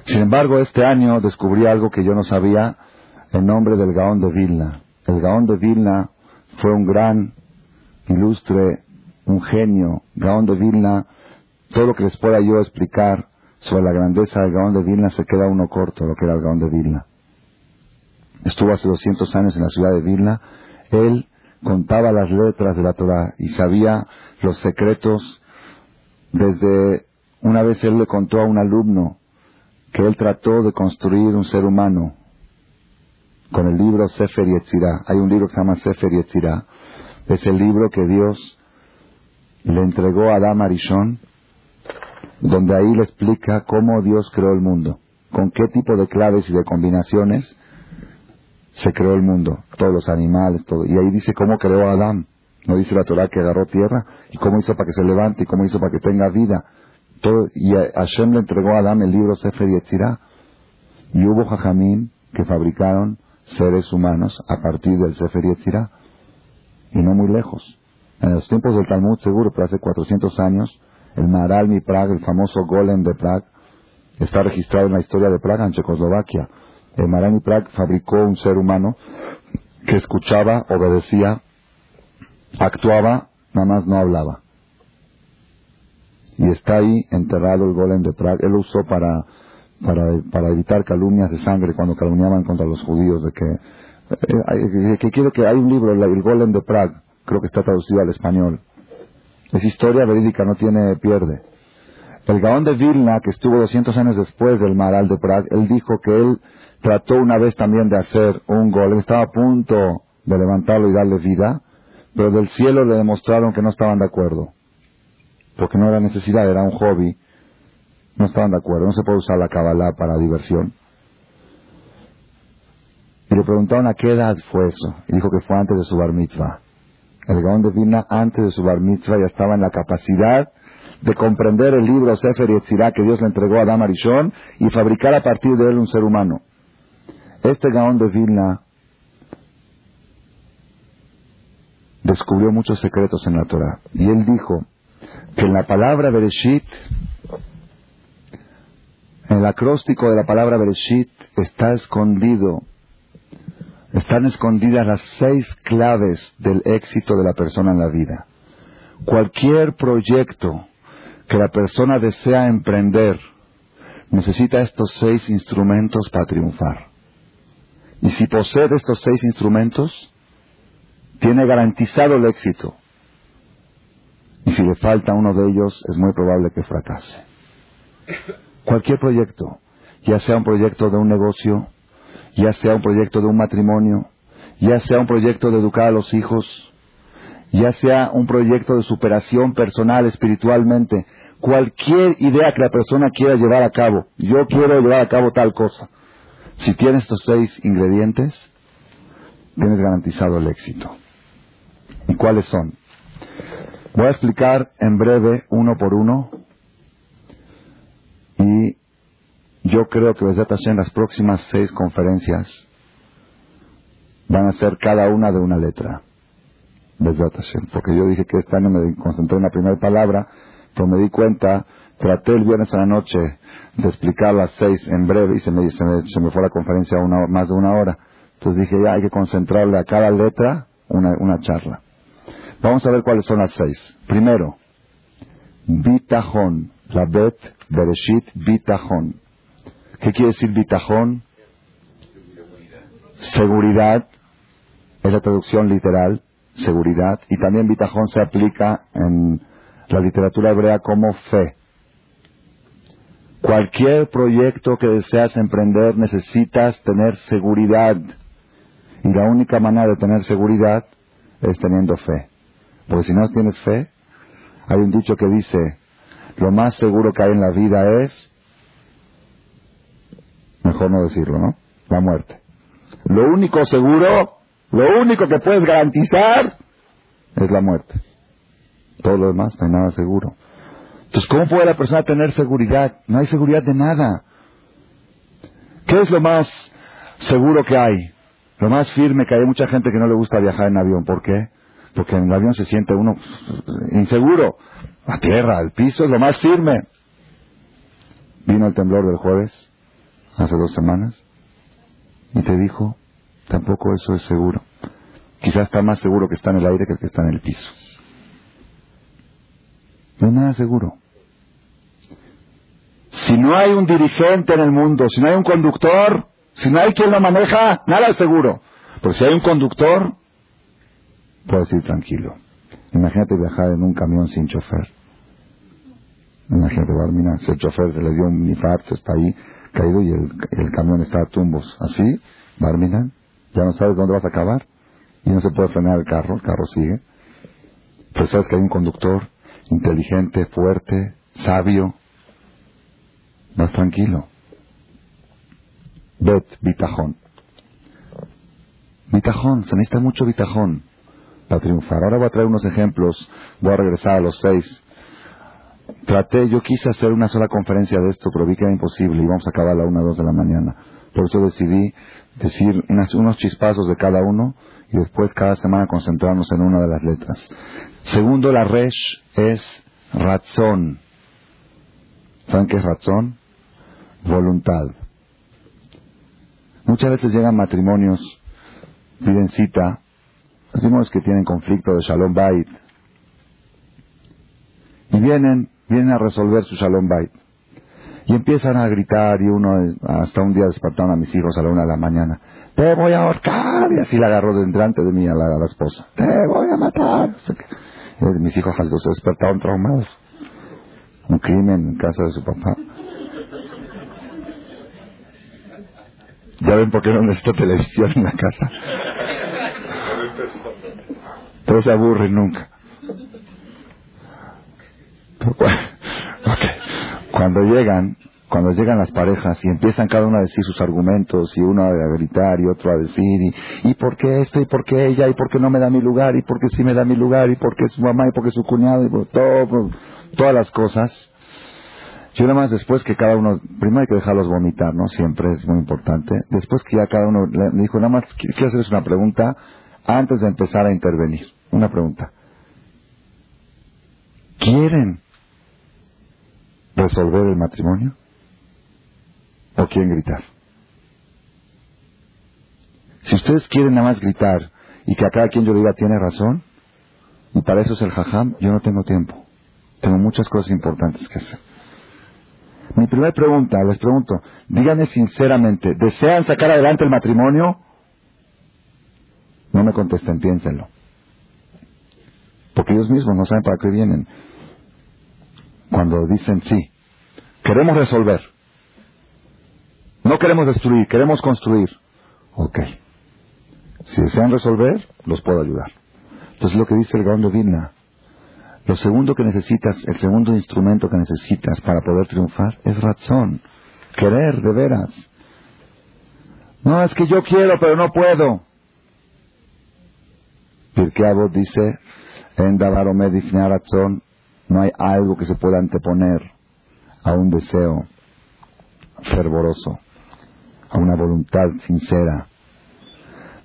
Sin embargo, este año descubrí algo que yo no sabía en nombre del Gaón de Vilna. El Gaón de Vilna fue un gran, ilustre, un genio. Gaón de Vilna, todo lo que les pueda yo explicar sobre la grandeza del Gaón de Vilna se queda uno corto, lo que era el Gaón de Vilna. Estuvo hace 200 años en la ciudad de Vilna. Él contaba las letras de la Torah y sabía los secretos. Desde una vez él le contó a un alumno que él trató de construir un ser humano con el libro Sefer Yetzirah. Hay un libro que se llama Sefer Yetzirah. Es el libro que Dios le entregó a Adam Arishon, donde ahí le explica cómo Dios creó el mundo, con qué tipo de claves y de combinaciones se creó el mundo, todos los animales, todo. Y ahí dice cómo creó a Adán. No dice la Torah que agarró tierra y cómo hizo para que se levante y cómo hizo para que tenga vida. Todo, y Hashem le entregó a Adán el libro Sefer Yetzirah. Y hubo jajamín que fabricaron seres humanos a partir del Sefer Yetzirah. Y no muy lejos. En los tiempos del Talmud, seguro, pero hace 400 años, el Maral Mi Prague, el famoso Golem de Prague, está registrado en la historia de Praga, en Checoslovaquia. El Maral Mi Prague fabricó un ser humano que escuchaba, obedecía, actuaba, nada más no hablaba. Y está ahí enterrado el Golem de Prague. Él lo usó para para, para evitar calumnias de sangre cuando calumniaban contra los judíos de que eh, que quiere que hay un libro el, Golem de Prague creo que está traducido al español es historia verídica no tiene pierde El Gaón de Vilna, que estuvo 200 años después del Maral de Prague, él dijo que él trató una vez también de hacer un gol. Estaba a punto de levantarlo y darle vida, pero del cielo le demostraron que no estaban de acuerdo. Porque no era necesidad, era un hobby. No estaban de acuerdo. No se puede usar la Kabbalah para diversión. Y le preguntaron a qué edad fue eso. Y dijo que fue antes de su bar mitzvah. El Gaón de Vilna, antes de su bar mitzvah, ya estaba en la capacidad de comprender el libro Sefer Yetzirah que Dios le entregó a Adam Arishon y fabricar a partir de él un ser humano. Este Gaón de Vilna descubrió muchos secretos en la Torah. Y él dijo que en la palabra Bereshit, en el acróstico de la palabra Bereshit, está escondido, están escondidas las seis claves del éxito de la persona en la vida. Cualquier proyecto que la persona desea emprender necesita estos seis instrumentos para triunfar. Y si posee estos seis instrumentos, tiene garantizado el éxito. Y si le falta uno de ellos, es muy probable que fracase. Cualquier proyecto, ya sea un proyecto de un negocio, ya sea un proyecto de un matrimonio, ya sea un proyecto de educar a los hijos, ya sea un proyecto de superación personal, espiritualmente, cualquier idea que la persona quiera llevar a cabo, yo quiero llevar a cabo tal cosa. Si tienes estos seis ingredientes, tienes garantizado el éxito. ¿Y cuáles son? Voy a explicar en breve, uno por uno, y yo creo que en las próximas seis conferencias van a ser cada una de una letra. Porque yo dije que este año me concentré en la primera palabra, pero me di cuenta, traté el viernes a la noche de explicar las seis en breve y se me, se me, fue la conferencia una, más de una hora. Entonces dije, ya hay que concentrarle a cada letra una, una charla. Vamos a ver cuáles son las seis. Primero, bitajón, la bet, bereshit, bitajón. ¿Qué quiere decir bitajón? Seguridad, es la traducción literal seguridad, y también bitajón se aplica en la literatura hebrea como fe. Cualquier proyecto que deseas emprender necesitas tener seguridad. Y la única manera de tener seguridad es teniendo fe. Porque si no tienes fe, hay un dicho que dice, lo más seguro que hay en la vida es, mejor no decirlo, ¿no? La muerte. Lo único seguro lo único que puedes garantizar es la muerte. Todo lo demás no hay nada seguro. Entonces, ¿cómo puede la persona tener seguridad? No hay seguridad de nada. ¿Qué es lo más seguro que hay? Lo más firme que hay. mucha gente que no le gusta viajar en avión. ¿Por qué? Porque en el avión se siente uno inseguro. La tierra, el piso es lo más firme. Vino el temblor del jueves, hace dos semanas, y te dijo, Tampoco eso es seguro. Quizás está más seguro que está en el aire que el que está en el piso. No hay nada seguro. Si no hay un dirigente en el mundo, si no hay un conductor, si no hay quien lo maneja, nada es seguro. Pero si hay un conductor, puedes ir tranquilo. Imagínate viajar en un camión sin chofer. Imagínate, Barmina, si el chofer se le dio un infarto, está ahí caído y el, el camión está a tumbos. ¿Así, Barmina? ya no sabes dónde vas a acabar y no se puede frenar el carro, el carro sigue. Pero sabes que hay un conductor inteligente, fuerte, sabio, más tranquilo. Bet, bitajón. Bitajón, se necesita mucho bitajón para triunfar. Ahora voy a traer unos ejemplos, voy a regresar a los seis. Traté, yo quise hacer una sola conferencia de esto, pero vi que era imposible y vamos a acabar a la una dos de la mañana. Por eso decidí decir unos chispazos de cada uno y después cada semana concentrarnos en una de las letras. Segundo, la resh es razón. ¿Saben qué es razón? Voluntad. Muchas veces llegan matrimonios, piden cita, matrimonios que tienen conflicto de Shalom Bait, y vienen, vienen a resolver su Shalom Bait. Y empiezan a gritar y uno, hasta un día despertaron a mis hijos a la una de la mañana. Te voy a ahorcar. Y así la agarró delante de mí a la, esposa. Te voy a matar. mis hijos se despertaron traumados. un crimen en casa de su papá. Ya ven por qué no necesito televisión en la casa. Pero se aburren nunca. *laughs* Cuando llegan, cuando llegan las parejas y empiezan cada uno a decir sus argumentos y uno a gritar y otro a decir y, y por qué esto y por qué ella y por qué no me da mi lugar y por qué sí me da mi lugar y por qué su mamá y por qué su cuñado y por todo, todas las cosas. Yo nada más después que cada uno, primero hay que dejarlos vomitar, ¿no? Siempre es muy importante. Después que ya cada uno le dijo, nada más quiero hacerles una pregunta antes de empezar a intervenir. Una pregunta. ¿Quieren resolver el matrimonio? ¿O quieren gritar? Si ustedes quieren nada más gritar y que a cada quien yo diga tiene razón, y para eso es el jajam, yo no tengo tiempo. Tengo muchas cosas importantes que hacer. Mi primera pregunta, les pregunto, díganme sinceramente, ¿desean sacar adelante el matrimonio? No me contesten, piénsenlo. Porque ellos mismos no saben para qué vienen. Cuando dicen sí, queremos resolver. No queremos destruir, queremos construir. Ok. Si desean resolver, los puedo ayudar. Entonces lo que dice el Gran Vilna. Lo segundo que necesitas, el segundo instrumento que necesitas para poder triunfar es razón. Querer, de veras. No, es que yo quiero, pero no puedo. Pirkei dice, en razón, no hay algo que se pueda anteponer a un deseo fervoroso a una voluntad sincera.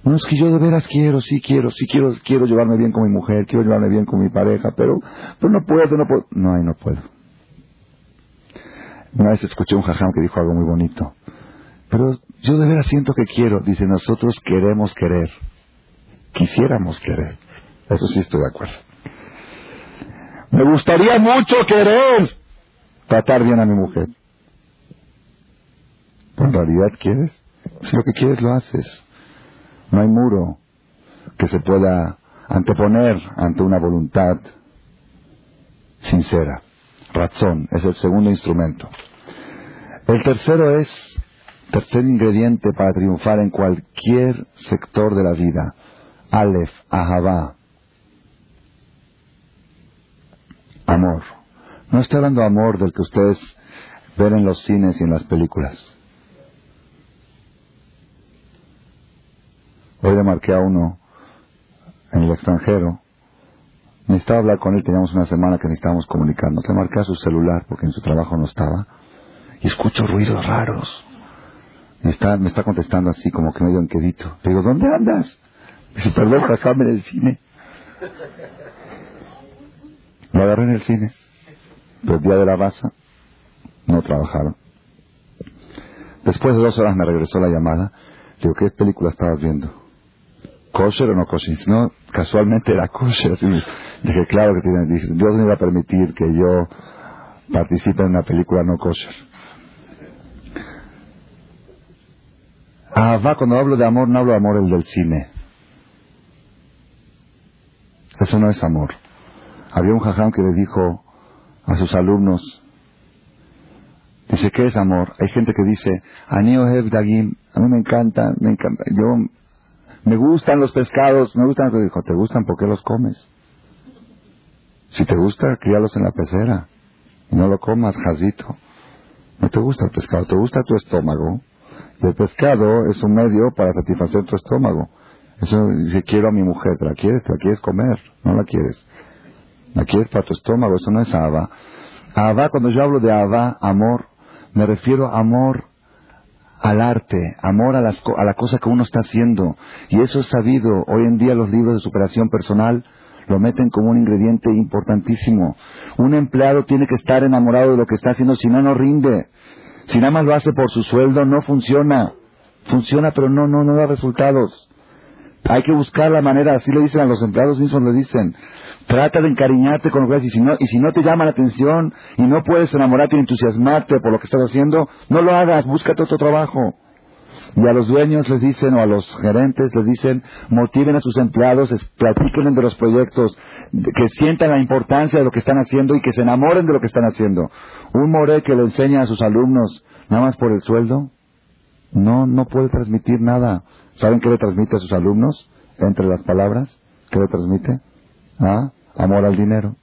No es que yo de veras quiero, sí quiero, sí quiero, quiero llevarme bien con mi mujer, quiero llevarme bien con mi pareja, pero, pero no puedo, no puedo. No, ahí no puedo. Una vez escuché un jajam que dijo algo muy bonito. Pero yo de veras siento que quiero. Dice, nosotros queremos querer. Quisiéramos querer. Eso sí estoy de acuerdo. Me gustaría mucho querer tratar bien a mi mujer en realidad quieres? Si lo que quieres lo haces. No hay muro que se pueda anteponer ante una voluntad sincera. Razón es el segundo instrumento. El tercero es, tercer ingrediente para triunfar en cualquier sector de la vida. Aleph, Ahavá. Amor. No estoy hablando de amor del que ustedes ven en los cines y en las películas. Hoy le marqué a uno en el extranjero. Necesitaba hablar con él, teníamos una semana que necesitábamos comunicarnos. Le marqué a su celular porque en su trabajo no estaba. Y escucho ruidos raros. Me está, me está contestando así como que medio enquedito. Le digo, ¿dónde andas? Dice, perdón, jajame en cine. Lo agarré en el cine. el día de la baza no trabajaron. Después de dos horas me regresó la llamada. Le digo, ¿qué película estabas viendo? Kosher o no kosher. Si no, casualmente era kosher. Dije, claro que tiene, dije, Dios no iba a permitir que yo participe en una película no kosher. Ah, va, cuando hablo de amor, no hablo de amor el del cine. Eso no es amor. Había un jajam que le dijo a sus alumnos, dice, ¿qué es amor? Hay gente que dice, Dagim, a mí me encanta, me encanta, yo me gustan los pescados, me gustan. Dijo, ¿te gustan? ¿Por qué los comes? Si te gusta, críalos en la pecera. Y no lo comas, jazito. No te gusta el pescado, te gusta tu estómago. Y el pescado es un medio para satisfacer tu estómago. Eso dice, quiero a mi mujer, ¿te la quieres? ¿Te la quieres comer? No la quieres. La quieres para tu estómago, eso no es Abba. Abba, cuando yo hablo de Abba, amor, me refiero a amor al arte, amor a, a la cosa que uno está haciendo. Y eso es sabido. Hoy en día los libros de superación personal lo meten como un ingrediente importantísimo. Un empleado tiene que estar enamorado de lo que está haciendo, si no, no rinde. Si nada más lo hace por su sueldo, no funciona. Funciona, pero no, no, no da resultados. Hay que buscar la manera, así le dicen a los empleados mismos, le dicen, Trata de encariñarte con lo que haces. Y si no, y si no te llama la atención y no puedes enamorarte y entusiasmarte por lo que estás haciendo, no lo hagas, búscate otro trabajo. Y a los dueños les dicen, o a los gerentes les dicen, motiven a sus empleados, platiquen de los proyectos, que sientan la importancia de lo que están haciendo y que se enamoren de lo que están haciendo. Un moré que le enseña a sus alumnos nada más por el sueldo, no, no puede transmitir nada. ¿Saben qué le transmite a sus alumnos? Entre las palabras, ¿qué le transmite? ¿Ah? Amor al dinero.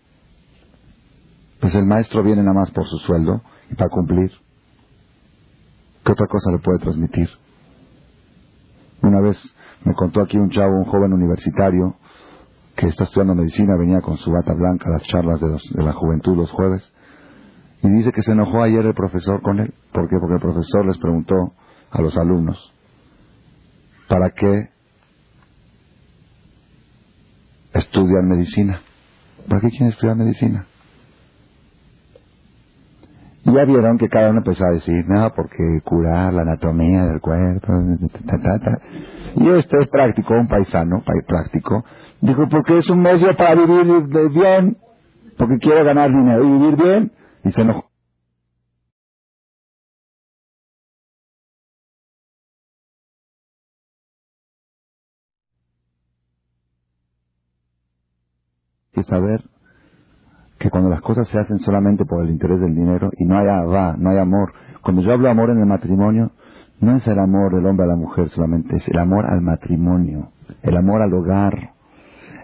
Pues el maestro viene nada más por su sueldo y para cumplir. ¿Qué otra cosa le puede transmitir? Una vez me contó aquí un chavo, un joven universitario, que está estudiando medicina, venía con su bata blanca a las charlas de, de la juventud los jueves, y dice que se enojó ayer el profesor con él. ¿Por qué? Porque el profesor les preguntó a los alumnos, ¿para qué estudian medicina? ¿Para qué quieren estudiar medicina? Y ya vieron que cada uno empezó a decir, no, porque curar la anatomía del cuerpo, y este es práctico, un paisano práctico, dijo, porque es un medio para vivir bien, porque quiero ganar dinero y vivir bien, y se enojó. Y saber que cuando las cosas se hacen solamente por el interés del dinero y no hay va, no hay amor. Cuando yo hablo amor en el matrimonio, no es el amor del hombre a la mujer solamente, es el amor al matrimonio, el amor al hogar,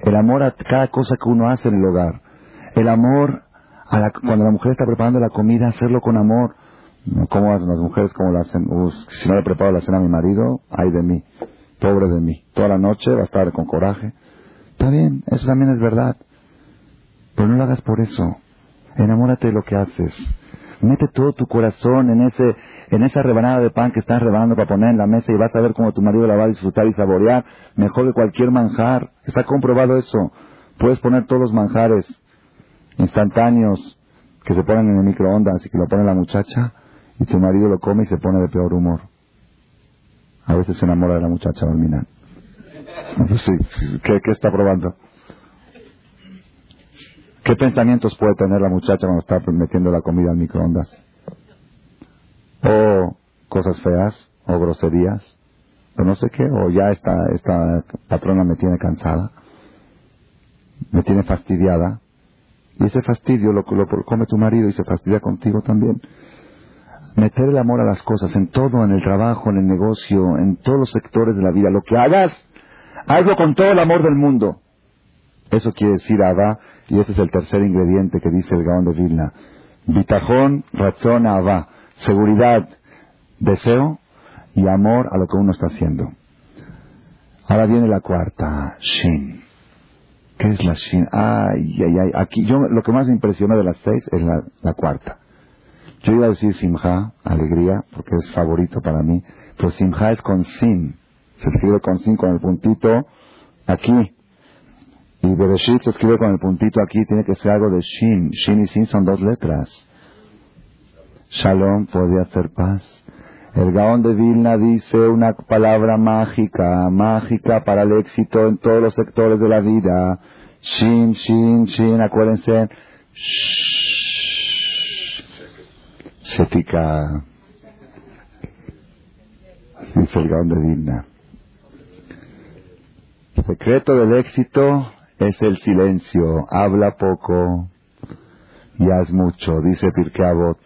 el amor a cada cosa que uno hace en el hogar, el amor a la, cuando la mujer está preparando la comida, hacerlo con amor. No como hacen las mujeres, como la hacen, si no le preparo la cena a mi marido, ay de mí, pobre de mí. Toda la noche va a estar con coraje. Está bien, eso también es verdad. Pero no lo hagas por eso. Enamórate de lo que haces. Mete todo tu corazón en ese, en esa rebanada de pan que estás rebanando para poner en la mesa y vas a ver cómo tu marido la va a disfrutar y saborear mejor que cualquier manjar. Está comprobado eso. Puedes poner todos los manjares instantáneos que se ponen en el microondas y que lo pone la muchacha y tu marido lo come y se pone de peor humor. A veces se enamora de la muchacha al Sí, ¿qué, ¿Qué está probando? ¿Qué pensamientos puede tener la muchacha cuando está metiendo la comida al microondas? O cosas feas, o groserías, o no sé qué, o ya esta, esta patrona me tiene cansada, me tiene fastidiada, y ese fastidio lo, lo come tu marido y se fastidia contigo también. Meter el amor a las cosas, en todo, en el trabajo, en el negocio, en todos los sectores de la vida, lo que hagas, hazlo con todo el amor del mundo. Eso quiere decir Abba, y ese es el tercer ingrediente que dice el Gaón de Vilna. Bitajón, razón, Abba. Seguridad, deseo y amor a lo que uno está haciendo. Ahora viene la cuarta, Shin. ¿Qué es la Shin? Ay, ay, ay. Aquí, yo, lo que más me impresiona de las seis es la, cuarta. Yo iba a decir Simha, alegría, porque es favorito para mí, pero Simha es con Sin. Se escribe con Sin, con el puntito aquí. Y Bereshit se escribe con el puntito aquí, tiene que ser algo de Shin. Shin y Sin son dos letras. Shalom podría ser paz. El Gaón de Vilna dice una palabra mágica, mágica para el éxito en todos los sectores de la vida. Shin, Shin, Shin, acuérdense. Setica. Dice el Gaón de Vilna. Secreto del éxito es el silencio. Habla poco y haz mucho, dice Pirkei Avot.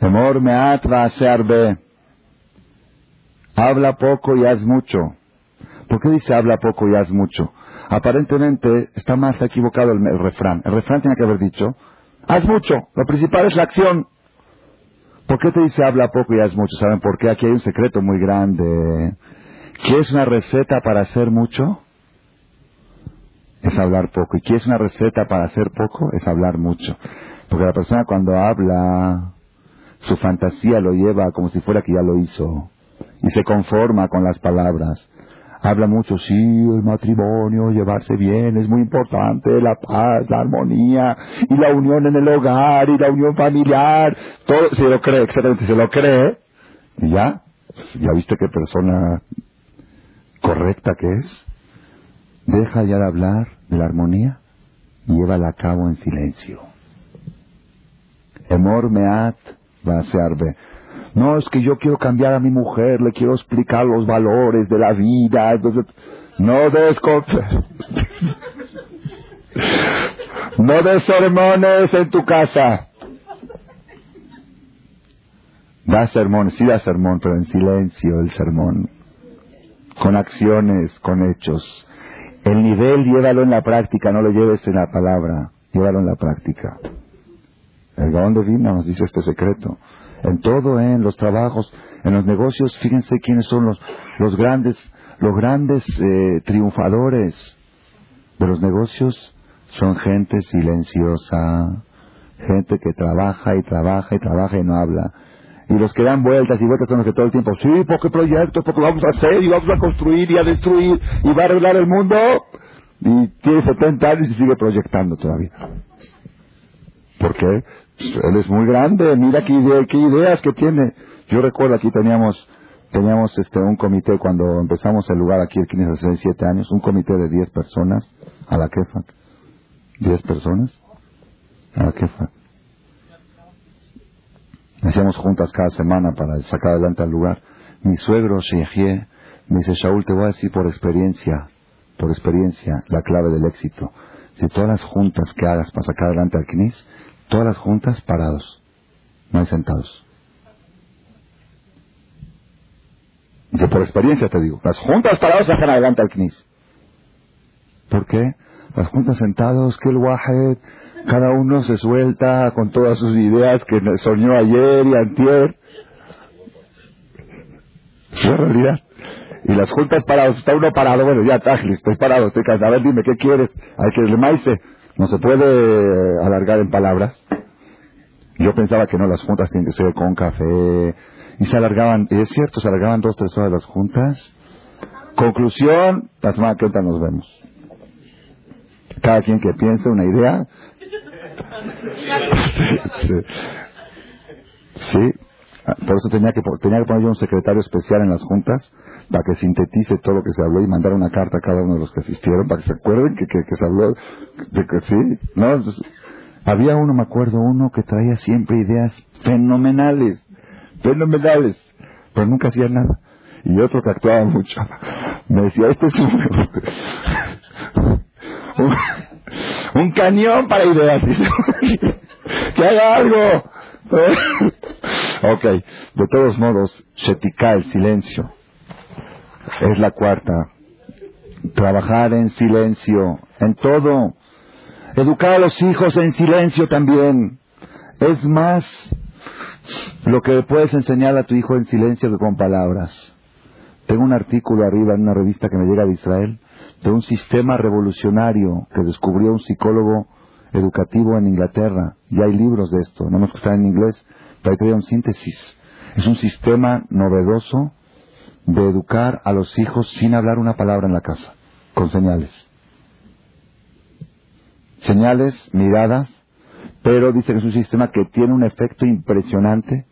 Emor meat va Habla poco y haz mucho. ¿Por qué dice habla poco y haz mucho? Aparentemente está más equivocado el, el refrán. El refrán tiene que haber dicho, haz mucho. Lo principal es la acción. ¿Por qué te dice habla poco y haz mucho? ¿Saben por qué? Aquí hay un secreto muy grande. ¿Quieres una receta para hacer mucho? Es hablar poco. ¿Y qué es una receta para hacer poco? Es hablar mucho. Porque la persona cuando habla, su fantasía lo lleva como si fuera que ya lo hizo. Y se conforma con las palabras. Habla mucho, sí, el matrimonio, llevarse bien, es muy importante, la paz, la armonía, y la unión en el hogar, y la unión familiar, todo, se lo cree, exactamente, se lo cree, y ya, ya viste qué persona correcta que es. Deja ya de hablar la armonía llévala a cabo en silencio. Emor meat va a No, es que yo quiero cambiar a mi mujer, le quiero explicar los valores de la vida. no des *laughs* No des sermones en tu casa. Da sermón, sí da sermón, pero en silencio el sermón. Con acciones, con hechos. El nivel llévalo en la práctica, no lo lleves en la palabra, llévalo en la práctica. El Gaón de Vina nos dice este secreto. En todo, en los trabajos, en los negocios, fíjense quiénes son los, los grandes, los grandes eh, triunfadores de los negocios. Son gente silenciosa, gente que trabaja y trabaja y trabaja y no habla. Y los que dan vueltas y vueltas son los que todo el tiempo, sí, porque proyecto, porque vamos a hacer y vamos a construir y a destruir y va a arreglar el mundo. Y tiene 70 años y sigue proyectando todavía. ¿Por qué? Él es muy grande, mira qué, ideas que tiene. Yo recuerdo aquí teníamos teníamos este un comité cuando empezamos el lugar aquí el hace 7 años, un comité de 10 personas a la quefa. 10 personas a la quefa. Hacíamos juntas cada semana para sacar adelante al lugar. Mi suegro, Sheyehie, me dice, Shaul, te voy a decir por experiencia, por experiencia, la clave del éxito. Si todas las juntas que hagas para sacar adelante al CNIS, todas las juntas parados, no hay sentados. Dice, por experiencia te digo, las juntas parados sacan adelante al CNIS. ¿Por qué? Las juntas sentados, que el wahed, cada uno se suelta con todas sus ideas que soñó ayer y antier. Es realidad. Y las juntas paradas, está uno parado, bueno, ya, Tajli, estoy parado, estoy cansado. A ver, dime, ¿qué quieres? Hay que el. No se puede alargar en palabras. Yo pensaba que no, las juntas tienen que ser con café. Y se alargaban, y es cierto, se alargaban dos, tres horas las juntas. Conclusión, la semana que nos vemos. Cada quien que piense una idea, sí, ah, Por eso tenía que, tenía que poner yo un secretario especial en las juntas para que sintetice todo lo que se habló y mandar una carta a cada uno de los que asistieron para que se acuerden que, que, se habló de que sí, ¿no? había uno, me acuerdo, uno que traía siempre ideas fenomenales, fenomenales, pero nunca hacía nada. Y otro que actuaba mucho. *laughs* Me decía, este es un, *laughs* un cañón para ideas. *laughs* que haga algo. *laughs* ok, de todos modos, Shetika, el silencio, es la cuarta. Trabajar en silencio, en todo. Educar a los hijos en silencio también. Es más lo que puedes enseñar a tu hijo en silencio que con palabras. Tengo un artículo arriba en una revista que me llega de Israel de un sistema revolucionario que descubrió un psicólogo educativo en Inglaterra. Y hay libros de esto, no me que en inglés, pero hay que un síntesis. Es un sistema novedoso de educar a los hijos sin hablar una palabra en la casa, con señales. Señales, miradas, pero dice que es un sistema que tiene un efecto impresionante,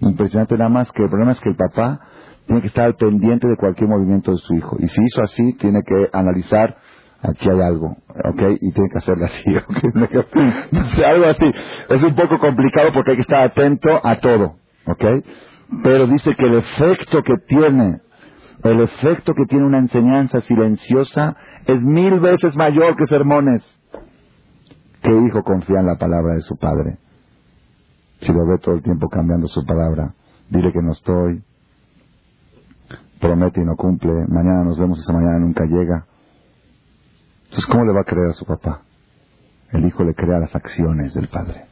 impresionante nada más que el problema es que el papá tiene que estar pendiente de cualquier movimiento de su hijo. Y si hizo así, tiene que analizar, aquí hay algo, ¿ok? Y tiene que hacerlo así, *laughs* ¿ok? algo así. Es un poco complicado porque hay que estar atento a todo, ¿ok? Pero dice que el efecto que tiene, el efecto que tiene una enseñanza silenciosa es mil veces mayor que sermones. ¿Qué hijo confía en la palabra de su padre? Si lo ve todo el tiempo cambiando su palabra, dile que no estoy, promete y no cumple, mañana nos vemos, esa mañana nunca llega. Entonces, ¿cómo le va a creer a su papá? El hijo le crea las acciones del padre.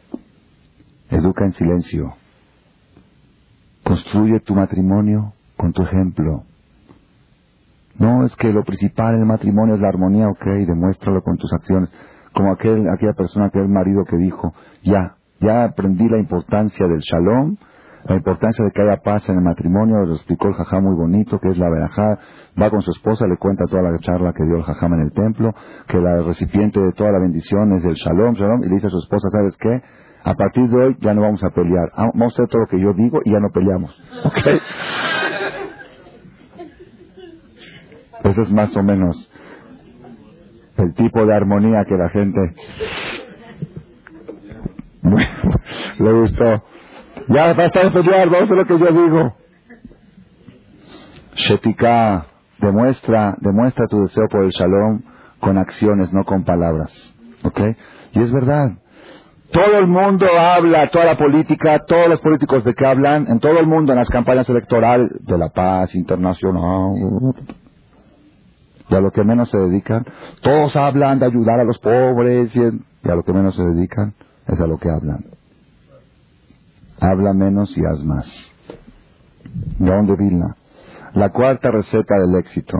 Educa en silencio. Construye tu matrimonio con tu ejemplo. No es que lo principal en el matrimonio es la armonía, ok, demuéstralo con tus acciones. Como aquel, aquella persona, aquel marido que dijo, ya, ya aprendí la importancia del shalom, la importancia de que haya paz en el matrimonio, lo explicó el jajá muy bonito, que es la verajá, va con su esposa, le cuenta toda la charla que dio el jajam en el templo, que la recipiente de toda la bendición es del shalom, shalom, y le dice a su esposa, ¿sabes qué? A partir de hoy ya no vamos a pelear, ah, vamos a hacer todo lo que yo digo y ya no peleamos. *laughs* ¿Ok? Eso es más o menos el tipo de armonía que la gente *laughs* le gustó. Ya basta de pelear, vamos a lo que yo digo. Shetika, demuestra, demuestra tu deseo por el shalom con acciones, no con palabras. ¿Ok? Y es verdad. Todo el mundo habla, toda la política, todos los políticos de que hablan, en todo el mundo, en las campañas electorales de la paz internacional, y a lo que menos se dedican, todos hablan de ayudar a los pobres, y, a lo que menos se dedican es a lo que hablan. Habla menos y haz más. dónde Vilna. La cuarta receta del éxito.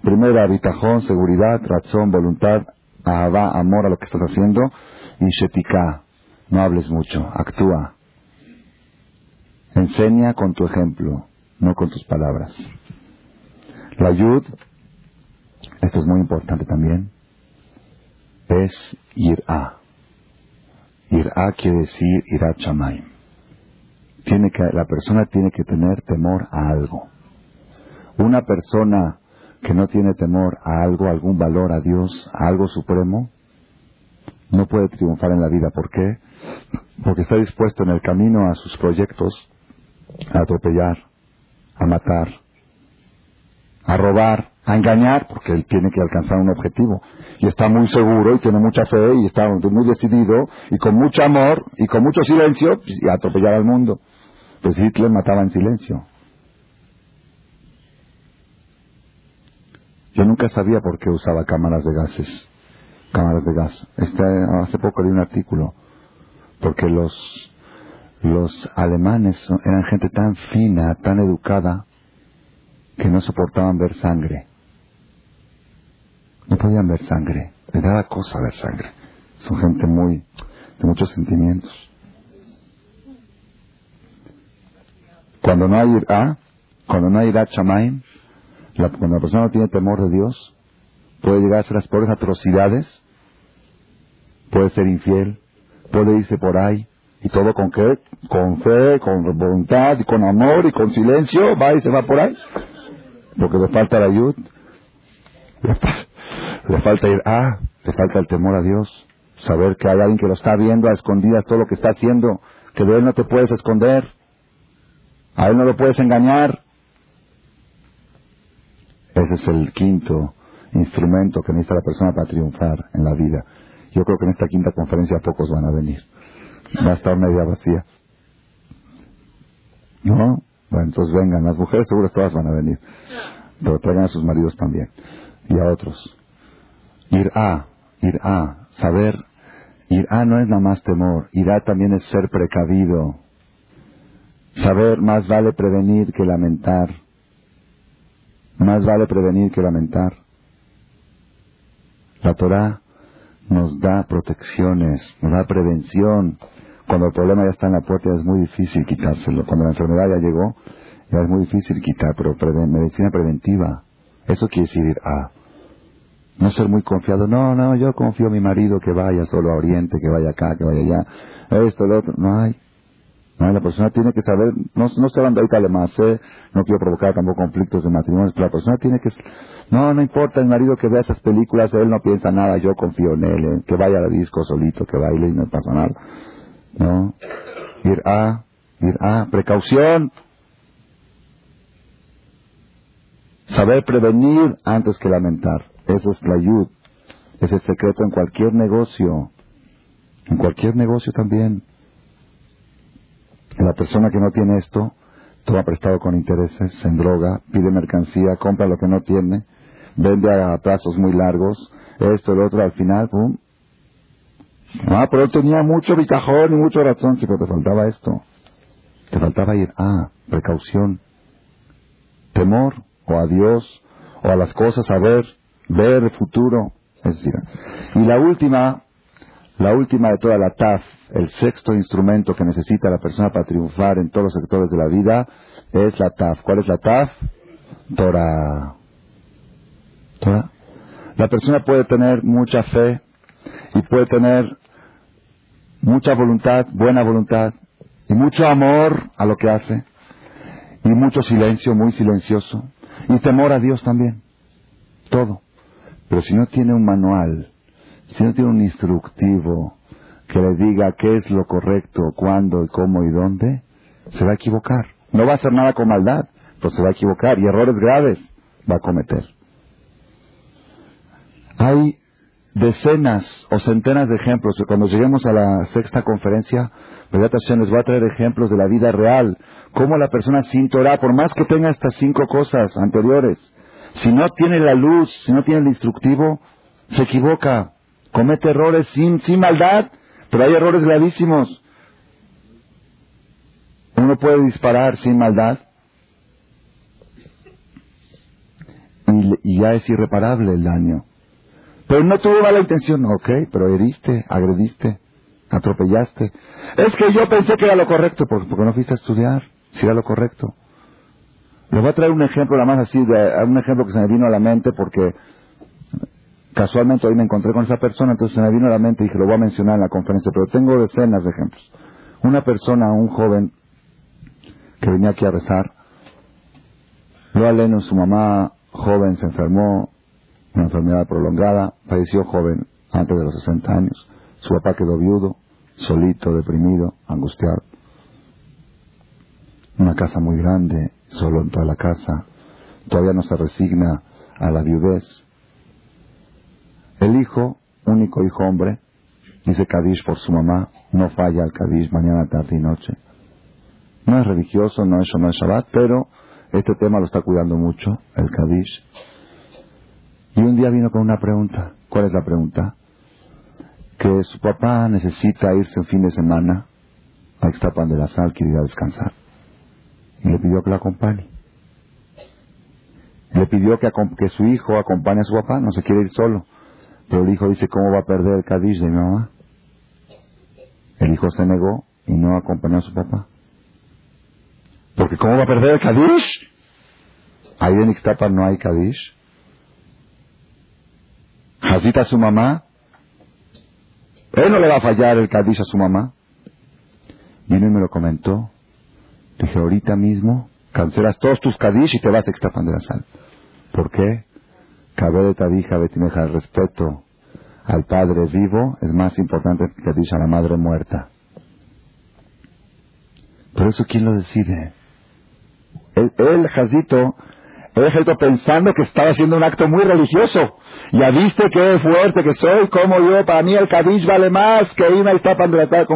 Primero, habitajón, seguridad, razón, voluntad, ahabá, amor a lo que estás haciendo, y shetika, no hables mucho, actúa. Enseña con tu ejemplo, no con tus palabras. La yud, esto es muy importante también, es ir a. Ir a quiere decir ir a chamaim. Tiene que, la persona tiene que tener temor a algo. Una persona que no tiene temor a algo, algún valor a Dios, a algo supremo, no puede triunfar en la vida. ¿Por qué? Porque está dispuesto en el camino a sus proyectos a atropellar, a matar, a robar, a engañar, porque él tiene que alcanzar un objetivo. Y está muy seguro y tiene mucha fe y está muy decidido y con mucho amor y con mucho silencio y atropellar al mundo. Pues Hitler mataba en silencio. Yo nunca sabía por qué usaba cámaras de gases, cámaras de gas. Este, hace poco leí un artículo, porque los, los alemanes eran gente tan fina, tan educada, que no soportaban ver sangre. No podían ver sangre, les daba cosa ver sangre. Son gente muy, de muchos sentimientos. Cuando no hay a, cuando no hay ira cuando la persona no tiene temor de Dios, puede llegar a hacer las peores atrocidades, puede ser infiel, puede irse por ahí, y todo con qué? Con fe, con voluntad, con amor y con silencio, va y se va por ahí. Porque le falta la ayuda, le, falta ir, ah, le falta el temor a Dios, saber que hay alguien que lo está viendo a escondidas todo lo que está haciendo, que de él no te puedes esconder, a él no lo puedes engañar, ese es el quinto instrumento que necesita la persona para triunfar en la vida. Yo creo que en esta quinta conferencia pocos van a venir. Va a estar media vacía. ¿No? Bueno, entonces vengan. Las mujeres seguro todas van a venir. Pero traigan a sus maridos también. Y a otros. Ir a, ir a, saber. Ir a no es nada más temor. Ir a también es ser precavido. Saber más vale prevenir que lamentar. Más vale prevenir que lamentar. La Torah nos da protecciones, nos da prevención. Cuando el problema ya está en la puerta es muy difícil quitárselo. Cuando la enfermedad ya llegó, ya es muy difícil quitar, pero medicina preventiva. Eso quiere decir a no ser muy confiado. No, no, yo confío en mi marido que vaya solo a Oriente, que vaya acá, que vaya allá. Esto, lo otro. No hay. No, la persona tiene que saber, no, no estoy hablando ahorita de más, ¿eh? no quiero provocar tampoco conflictos de matrimonio, pero la persona tiene que, no, no importa el marido que vea esas películas, él no piensa nada, yo confío en él, que vaya a la disco solito, que baile y no pasa nada. No, ir a, ir a, precaución, saber prevenir antes que lamentar, eso es la ayuda, es el secreto en cualquier negocio, en cualquier negocio también. La persona que no tiene esto toma prestado con intereses, se endroga, pide mercancía, compra lo que no tiene, vende a plazos muy largos, esto, el otro, al final, ¡pum! Ah, pero tenía mucho bicajón y mucho razón, sí, pero te faltaba esto. Te faltaba ir, ah, precaución, temor, o a Dios, o a las cosas, a ver, ver el futuro. Es decir, y la última, la última de toda la TAF, el sexto instrumento que necesita la persona para triunfar en todos los sectores de la vida, es la TAF. ¿Cuál es la TAF? Torah. Torah. La persona puede tener mucha fe y puede tener mucha voluntad, buena voluntad, y mucho amor a lo que hace, y mucho silencio, muy silencioso, y temor a Dios también. Todo. Pero si no tiene un manual, si no tiene un instructivo que le diga qué es lo correcto, cuándo, y cómo y dónde, Se va a equivocar. No va a hacer nada con maldad, pero se va a equivocar y errores graves va a cometer. Hay decenas o centenas de ejemplos. Cuando lleguemos a la sexta conferencia, les va a traer ejemplos de la vida real. Cómo la persona sin Torah, por más que tenga estas cinco cosas anteriores, si no tiene la luz, si no tiene el instructivo, se equivoca, comete errores sin, sin maldad, pero hay errores gravísimos. Uno puede disparar sin maldad y, ya es irreparable el daño. Pero no tuvo mala intención, ok, pero heriste, agrediste, atropellaste. Es que yo pensé que era lo correcto, porque no fuiste a estudiar, si era lo correcto. Les voy a traer un ejemplo, nada más así, de, un ejemplo que se me vino a la mente porque casualmente hoy me encontré con esa persona, entonces se me vino a la mente y dije, lo voy a mencionar en la conferencia, pero tengo decenas de ejemplos. Una persona, un joven, que venía aquí a rezar, lo aleno, su mamá joven se enfermó, una enfermedad prolongada, falleció joven, antes de los 60 años. Su papá quedó viudo, solito, deprimido, angustiado. Una casa muy grande, solo en toda la casa, todavía no se resigna a la viudez. El hijo, único hijo hombre, dice Kadish por su mamá, no falla el Kadish mañana, tarde y noche. No es religioso, no es es Shabbat, pero este tema lo está cuidando mucho, el Kadish. Y un día vino con una pregunta. ¿Cuál es la pregunta? Que su papá necesita irse un fin de semana a Extapan de la Sal, quiere ir a descansar y le pidió que lo acompañe. Le pidió que, que su hijo acompañe a su papá, no se quiere ir solo. Pero el hijo dice, ¿cómo va a perder el Kadish de mi mamá? El hijo se negó y no acompañó a su papá. Porque ¿cómo va a perder el? Ahí en Ixtapan no hay Kadish. Hazita a su mamá. Él no le va a fallar el Kadish a su mamá. Vino y me lo comentó. Dije, ahorita mismo cancelas todos tus kadish y te vas a Ixtapan de la Sal. ¿Por qué? Cabe de Tadija, Betimeja, el respeto al padre vivo es más importante que kadish a la madre muerta. Por eso, ¿quién lo decide? El, el Jazito, el Jazito pensando que estaba haciendo un acto muy religioso. Ya viste qué fuerte que soy, como yo, para mí el Kadish vale más que ir a Ixtapan de la Sal.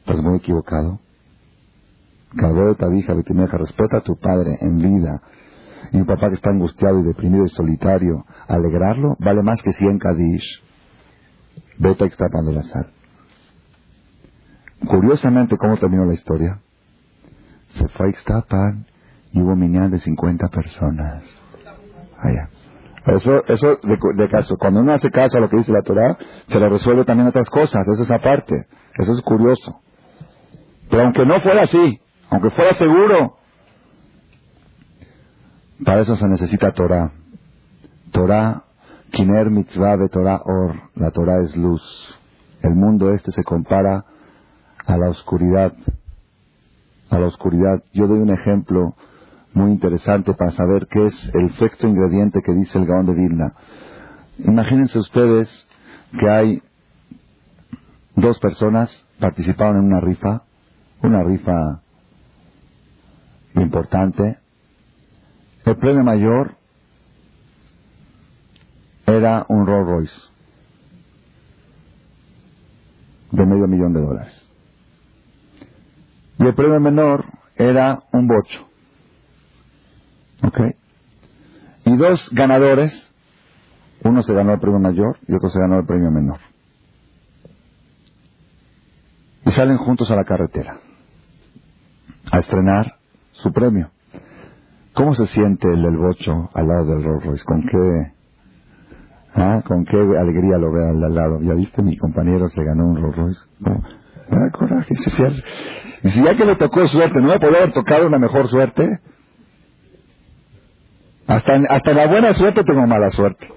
Estás muy equivocado. Calvo Tabija, Betimeja, respeta a tu padre en vida. Y un papá que está angustiado y deprimido y solitario, alegrarlo vale más que cien Kadish. Vete a la sal. Curiosamente, ¿cómo terminó la historia? Se fue a Ixtapan y hubo minyan de 50 personas. Allá. Eso, eso de, caso, cuando uno hace caso a lo que dice la Torah, se le resuelve también otras cosas, eso es aparte, eso es curioso. Pero aunque no fuera así, aunque fuera seguro. Para eso se necesita Torah. Torah, Kiner mitzvah de Torah or. La Torah es luz. El mundo este se compara a la oscuridad. A la oscuridad. Yo doy un ejemplo muy interesante para saber qué es el sexto ingrediente que dice el Gaón de Vilna. Imagínense ustedes que hay dos personas participaron en una rifa, una rifa importante. El premio mayor era un Rolls Royce de medio millón de dólares. Y el premio menor era un bocho. ¿Ok? Y dos ganadores, uno se ganó el premio mayor y otro se ganó el premio menor. Y salen juntos a la carretera a estrenar su premio. ¿Cómo se siente el del bocho al lado del Rolls Royce? ¿Con qué, ah, con qué alegría lo ve al lado? ¿Ya viste? Mi compañero se ganó un Rolls Royce. No, coraje. Y si ya que le tocó suerte, ¿no me podía haber tocado una mejor suerte? Hasta hasta la buena suerte tengo mala suerte.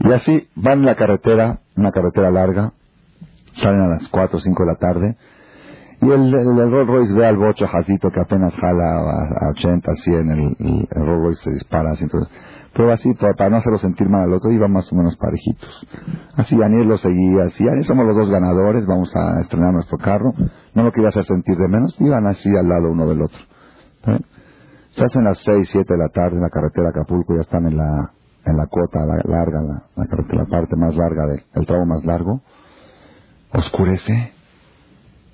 Y así van en la carretera, una carretera larga, salen a las 4 o 5 de la tarde, y el, el, Rolls Royce ve al bocho jacito que apenas jala a, 80, 100, el, el, Rolls Royce se dispara así, entonces, Pero así, para, no hacerlo sentir mal al otro, iban más o menos parejitos. Así Daniel lo seguía, así, somos los dos ganadores, vamos a estrenar nuestro carro. No lo quería hacer sentir de menos, iban así al lado uno del otro. ¿Eh? Se hacen las seis, siete de la tarde en la carretera Acapulco, ya están en la, en la cuota larga, la, la, la parte más larga del el tramo más largo. Oscurece,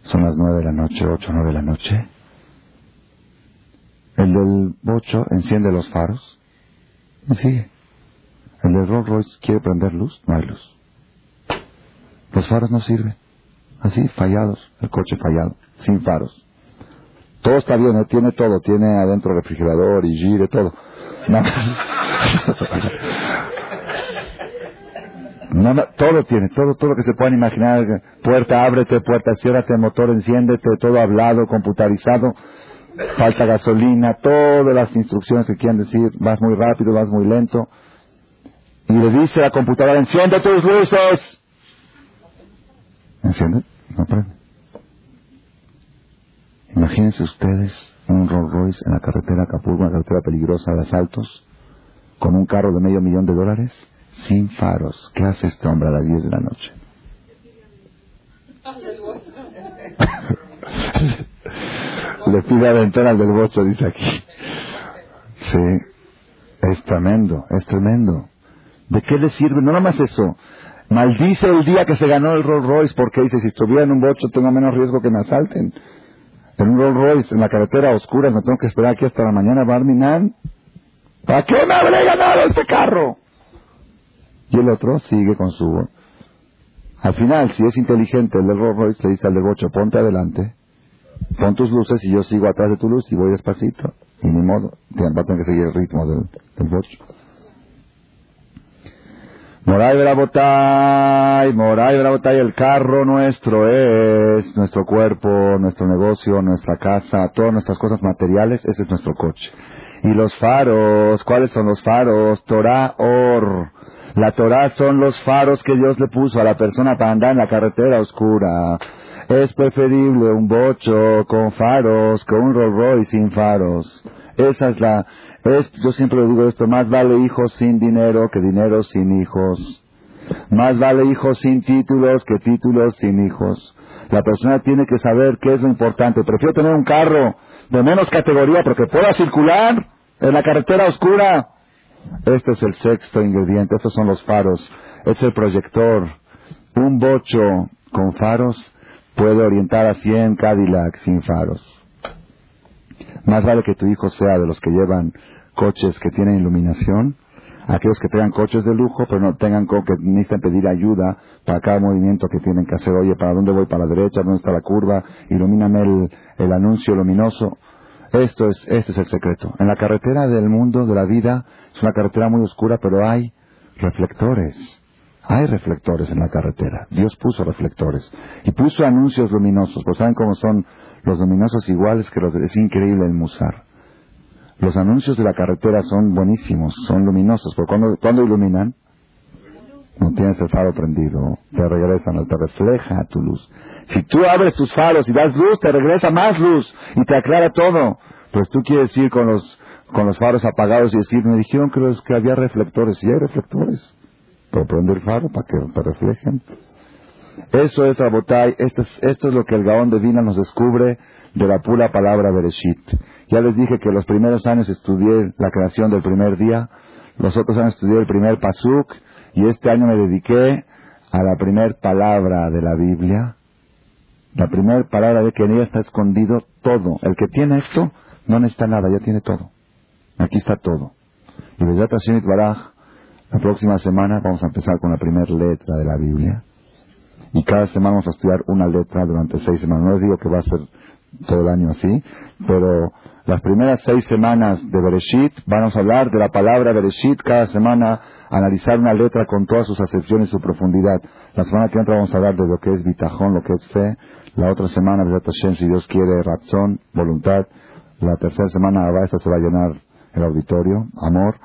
son las nueve de la noche, ocho, nueve de la noche. El del bocho enciende los faros y sigue. El del Rolls Royce quiere prender luz, no hay luz. Los faros no sirven. Así, fallados, el coche fallado, sin faros. Todo está bien, ¿eh? tiene todo, tiene adentro refrigerador y gire, todo. No. *laughs* todo tiene, todo, todo lo que se puedan imaginar. Puerta, ábrete, puerta, ciérrate, motor, enciéndete, todo hablado, computarizado. Falta gasolina, todas las instrucciones que quieren decir, vas muy rápido, vas muy lento. Y le dice a la computadora, enciende tus luces. ¿Enciende? No prende. Imagínense ustedes un Rolls Royce en la carretera Acapulco, una carretera peligrosa de asaltos, con un carro de medio millón de dólares, sin faros. ¿Qué hace este hombre a las 10 de la noche? Le pide aventar al del bocho, dice aquí. Sí, es tremendo, es tremendo. ¿De qué le sirve? No nada más eso. Maldice el día que se ganó el Rolls Royce porque dice, si estuviera en un bocho tengo menos riesgo que me asalten en un Rolls Royce en la carretera oscura, me tengo que esperar aquí hasta la mañana, Barminan. ¿Para qué me habré ganado este carro? Y el otro sigue con su... Al final, si es inteligente el del Rolls Royce, le dice al del bocho, ponte adelante, pon tus luces y yo sigo atrás de tu luz y voy despacito. Y ni modo, va a tener que seguir el ritmo del, del bocho. Moray Brabotay, Moray Brabotay, el carro nuestro es nuestro cuerpo, nuestro negocio, nuestra casa, todas nuestras cosas materiales, ese es nuestro coche. Y los faros, ¿cuáles son los faros? Torah Or. La Torah son los faros que Dios le puso a la persona para andar en la carretera oscura. Es preferible un bocho con faros que un Rolls Royce sin faros. Esa es la, es, yo siempre le digo esto, más vale hijos sin dinero que dinero sin hijos. Más vale hijos sin títulos que títulos sin hijos. La persona tiene que saber qué es lo importante. Prefiero tener un carro de menos categoría porque pueda circular en la carretera oscura. Este es el sexto ingrediente, estos son los faros. Es el proyector. Un bocho con faros puede orientar a 100 Cadillac sin faros. Más vale que tu hijo sea de los que llevan coches que tienen iluminación, aquellos que tengan coches de lujo, pero no tengan que necesitan pedir ayuda para cada movimiento que tienen que hacer. Oye, ¿para dónde voy? ¿Para la derecha? ¿Dónde está la curva? Ilumíname el anuncio luminoso. Esto es, este es el secreto. En la carretera del mundo, de la vida, es una carretera muy oscura, pero hay reflectores. Hay reflectores en la carretera. Dios puso reflectores. Y puso anuncios luminosos. Pues saben cómo son los luminosos iguales que los... Es increíble el musar. Los anuncios de la carretera son buenísimos, son luminosos, cuando, cuando iluminan, no tienes el faro prendido, te regresan, te refleja tu luz. Si tú abres tus faros y das luz, te regresa más luz y te aclara todo. Pues tú quieres ir con los, con los faros apagados y decir, me dijeron que, que había reflectores, y hay reflectores. Pero prende el faro para que te reflejen. Eso es Abotay, esto es, esto es lo que el Gaón de Vina nos descubre de la pura palabra Bereshit. Ya les dije que los primeros años estudié la creación del primer día, los otros años estudié el primer pasuk, y este año me dediqué a la primer palabra de la Biblia, la primera palabra de que en ella está escondido todo. El que tiene esto no necesita nada, ya tiene todo. Aquí está todo. Y desde Baraj, la próxima semana vamos a empezar con la primera letra de la Biblia. Y cada semana vamos a estudiar una letra durante seis semanas. No les digo que va a ser todo el año así, pero las primeras seis semanas de Bereshit vamos a hablar de la palabra Bereshit cada semana, analizar una letra con todas sus acepciones y su profundidad. La semana que entra vamos a hablar de lo que es bitajón, lo que es fe. La otra semana, si Dios quiere, razón, voluntad. La tercera semana, esta se va a llenar el auditorio, amor.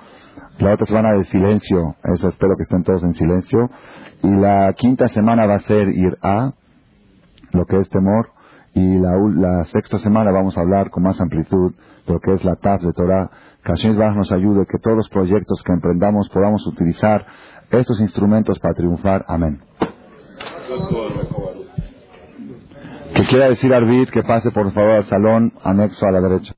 La otra semana de silencio, eso espero que estén todos en silencio. Y la quinta semana va a ser ir a lo que es temor Y la, la sexta semana vamos a hablar con más amplitud de lo que es la TAF de Torah. Que Hashem nos ayude, que todos los proyectos que emprendamos podamos utilizar estos instrumentos para triunfar. Amén. Que quiera decir Arvid que pase por favor al salón anexo a la derecha.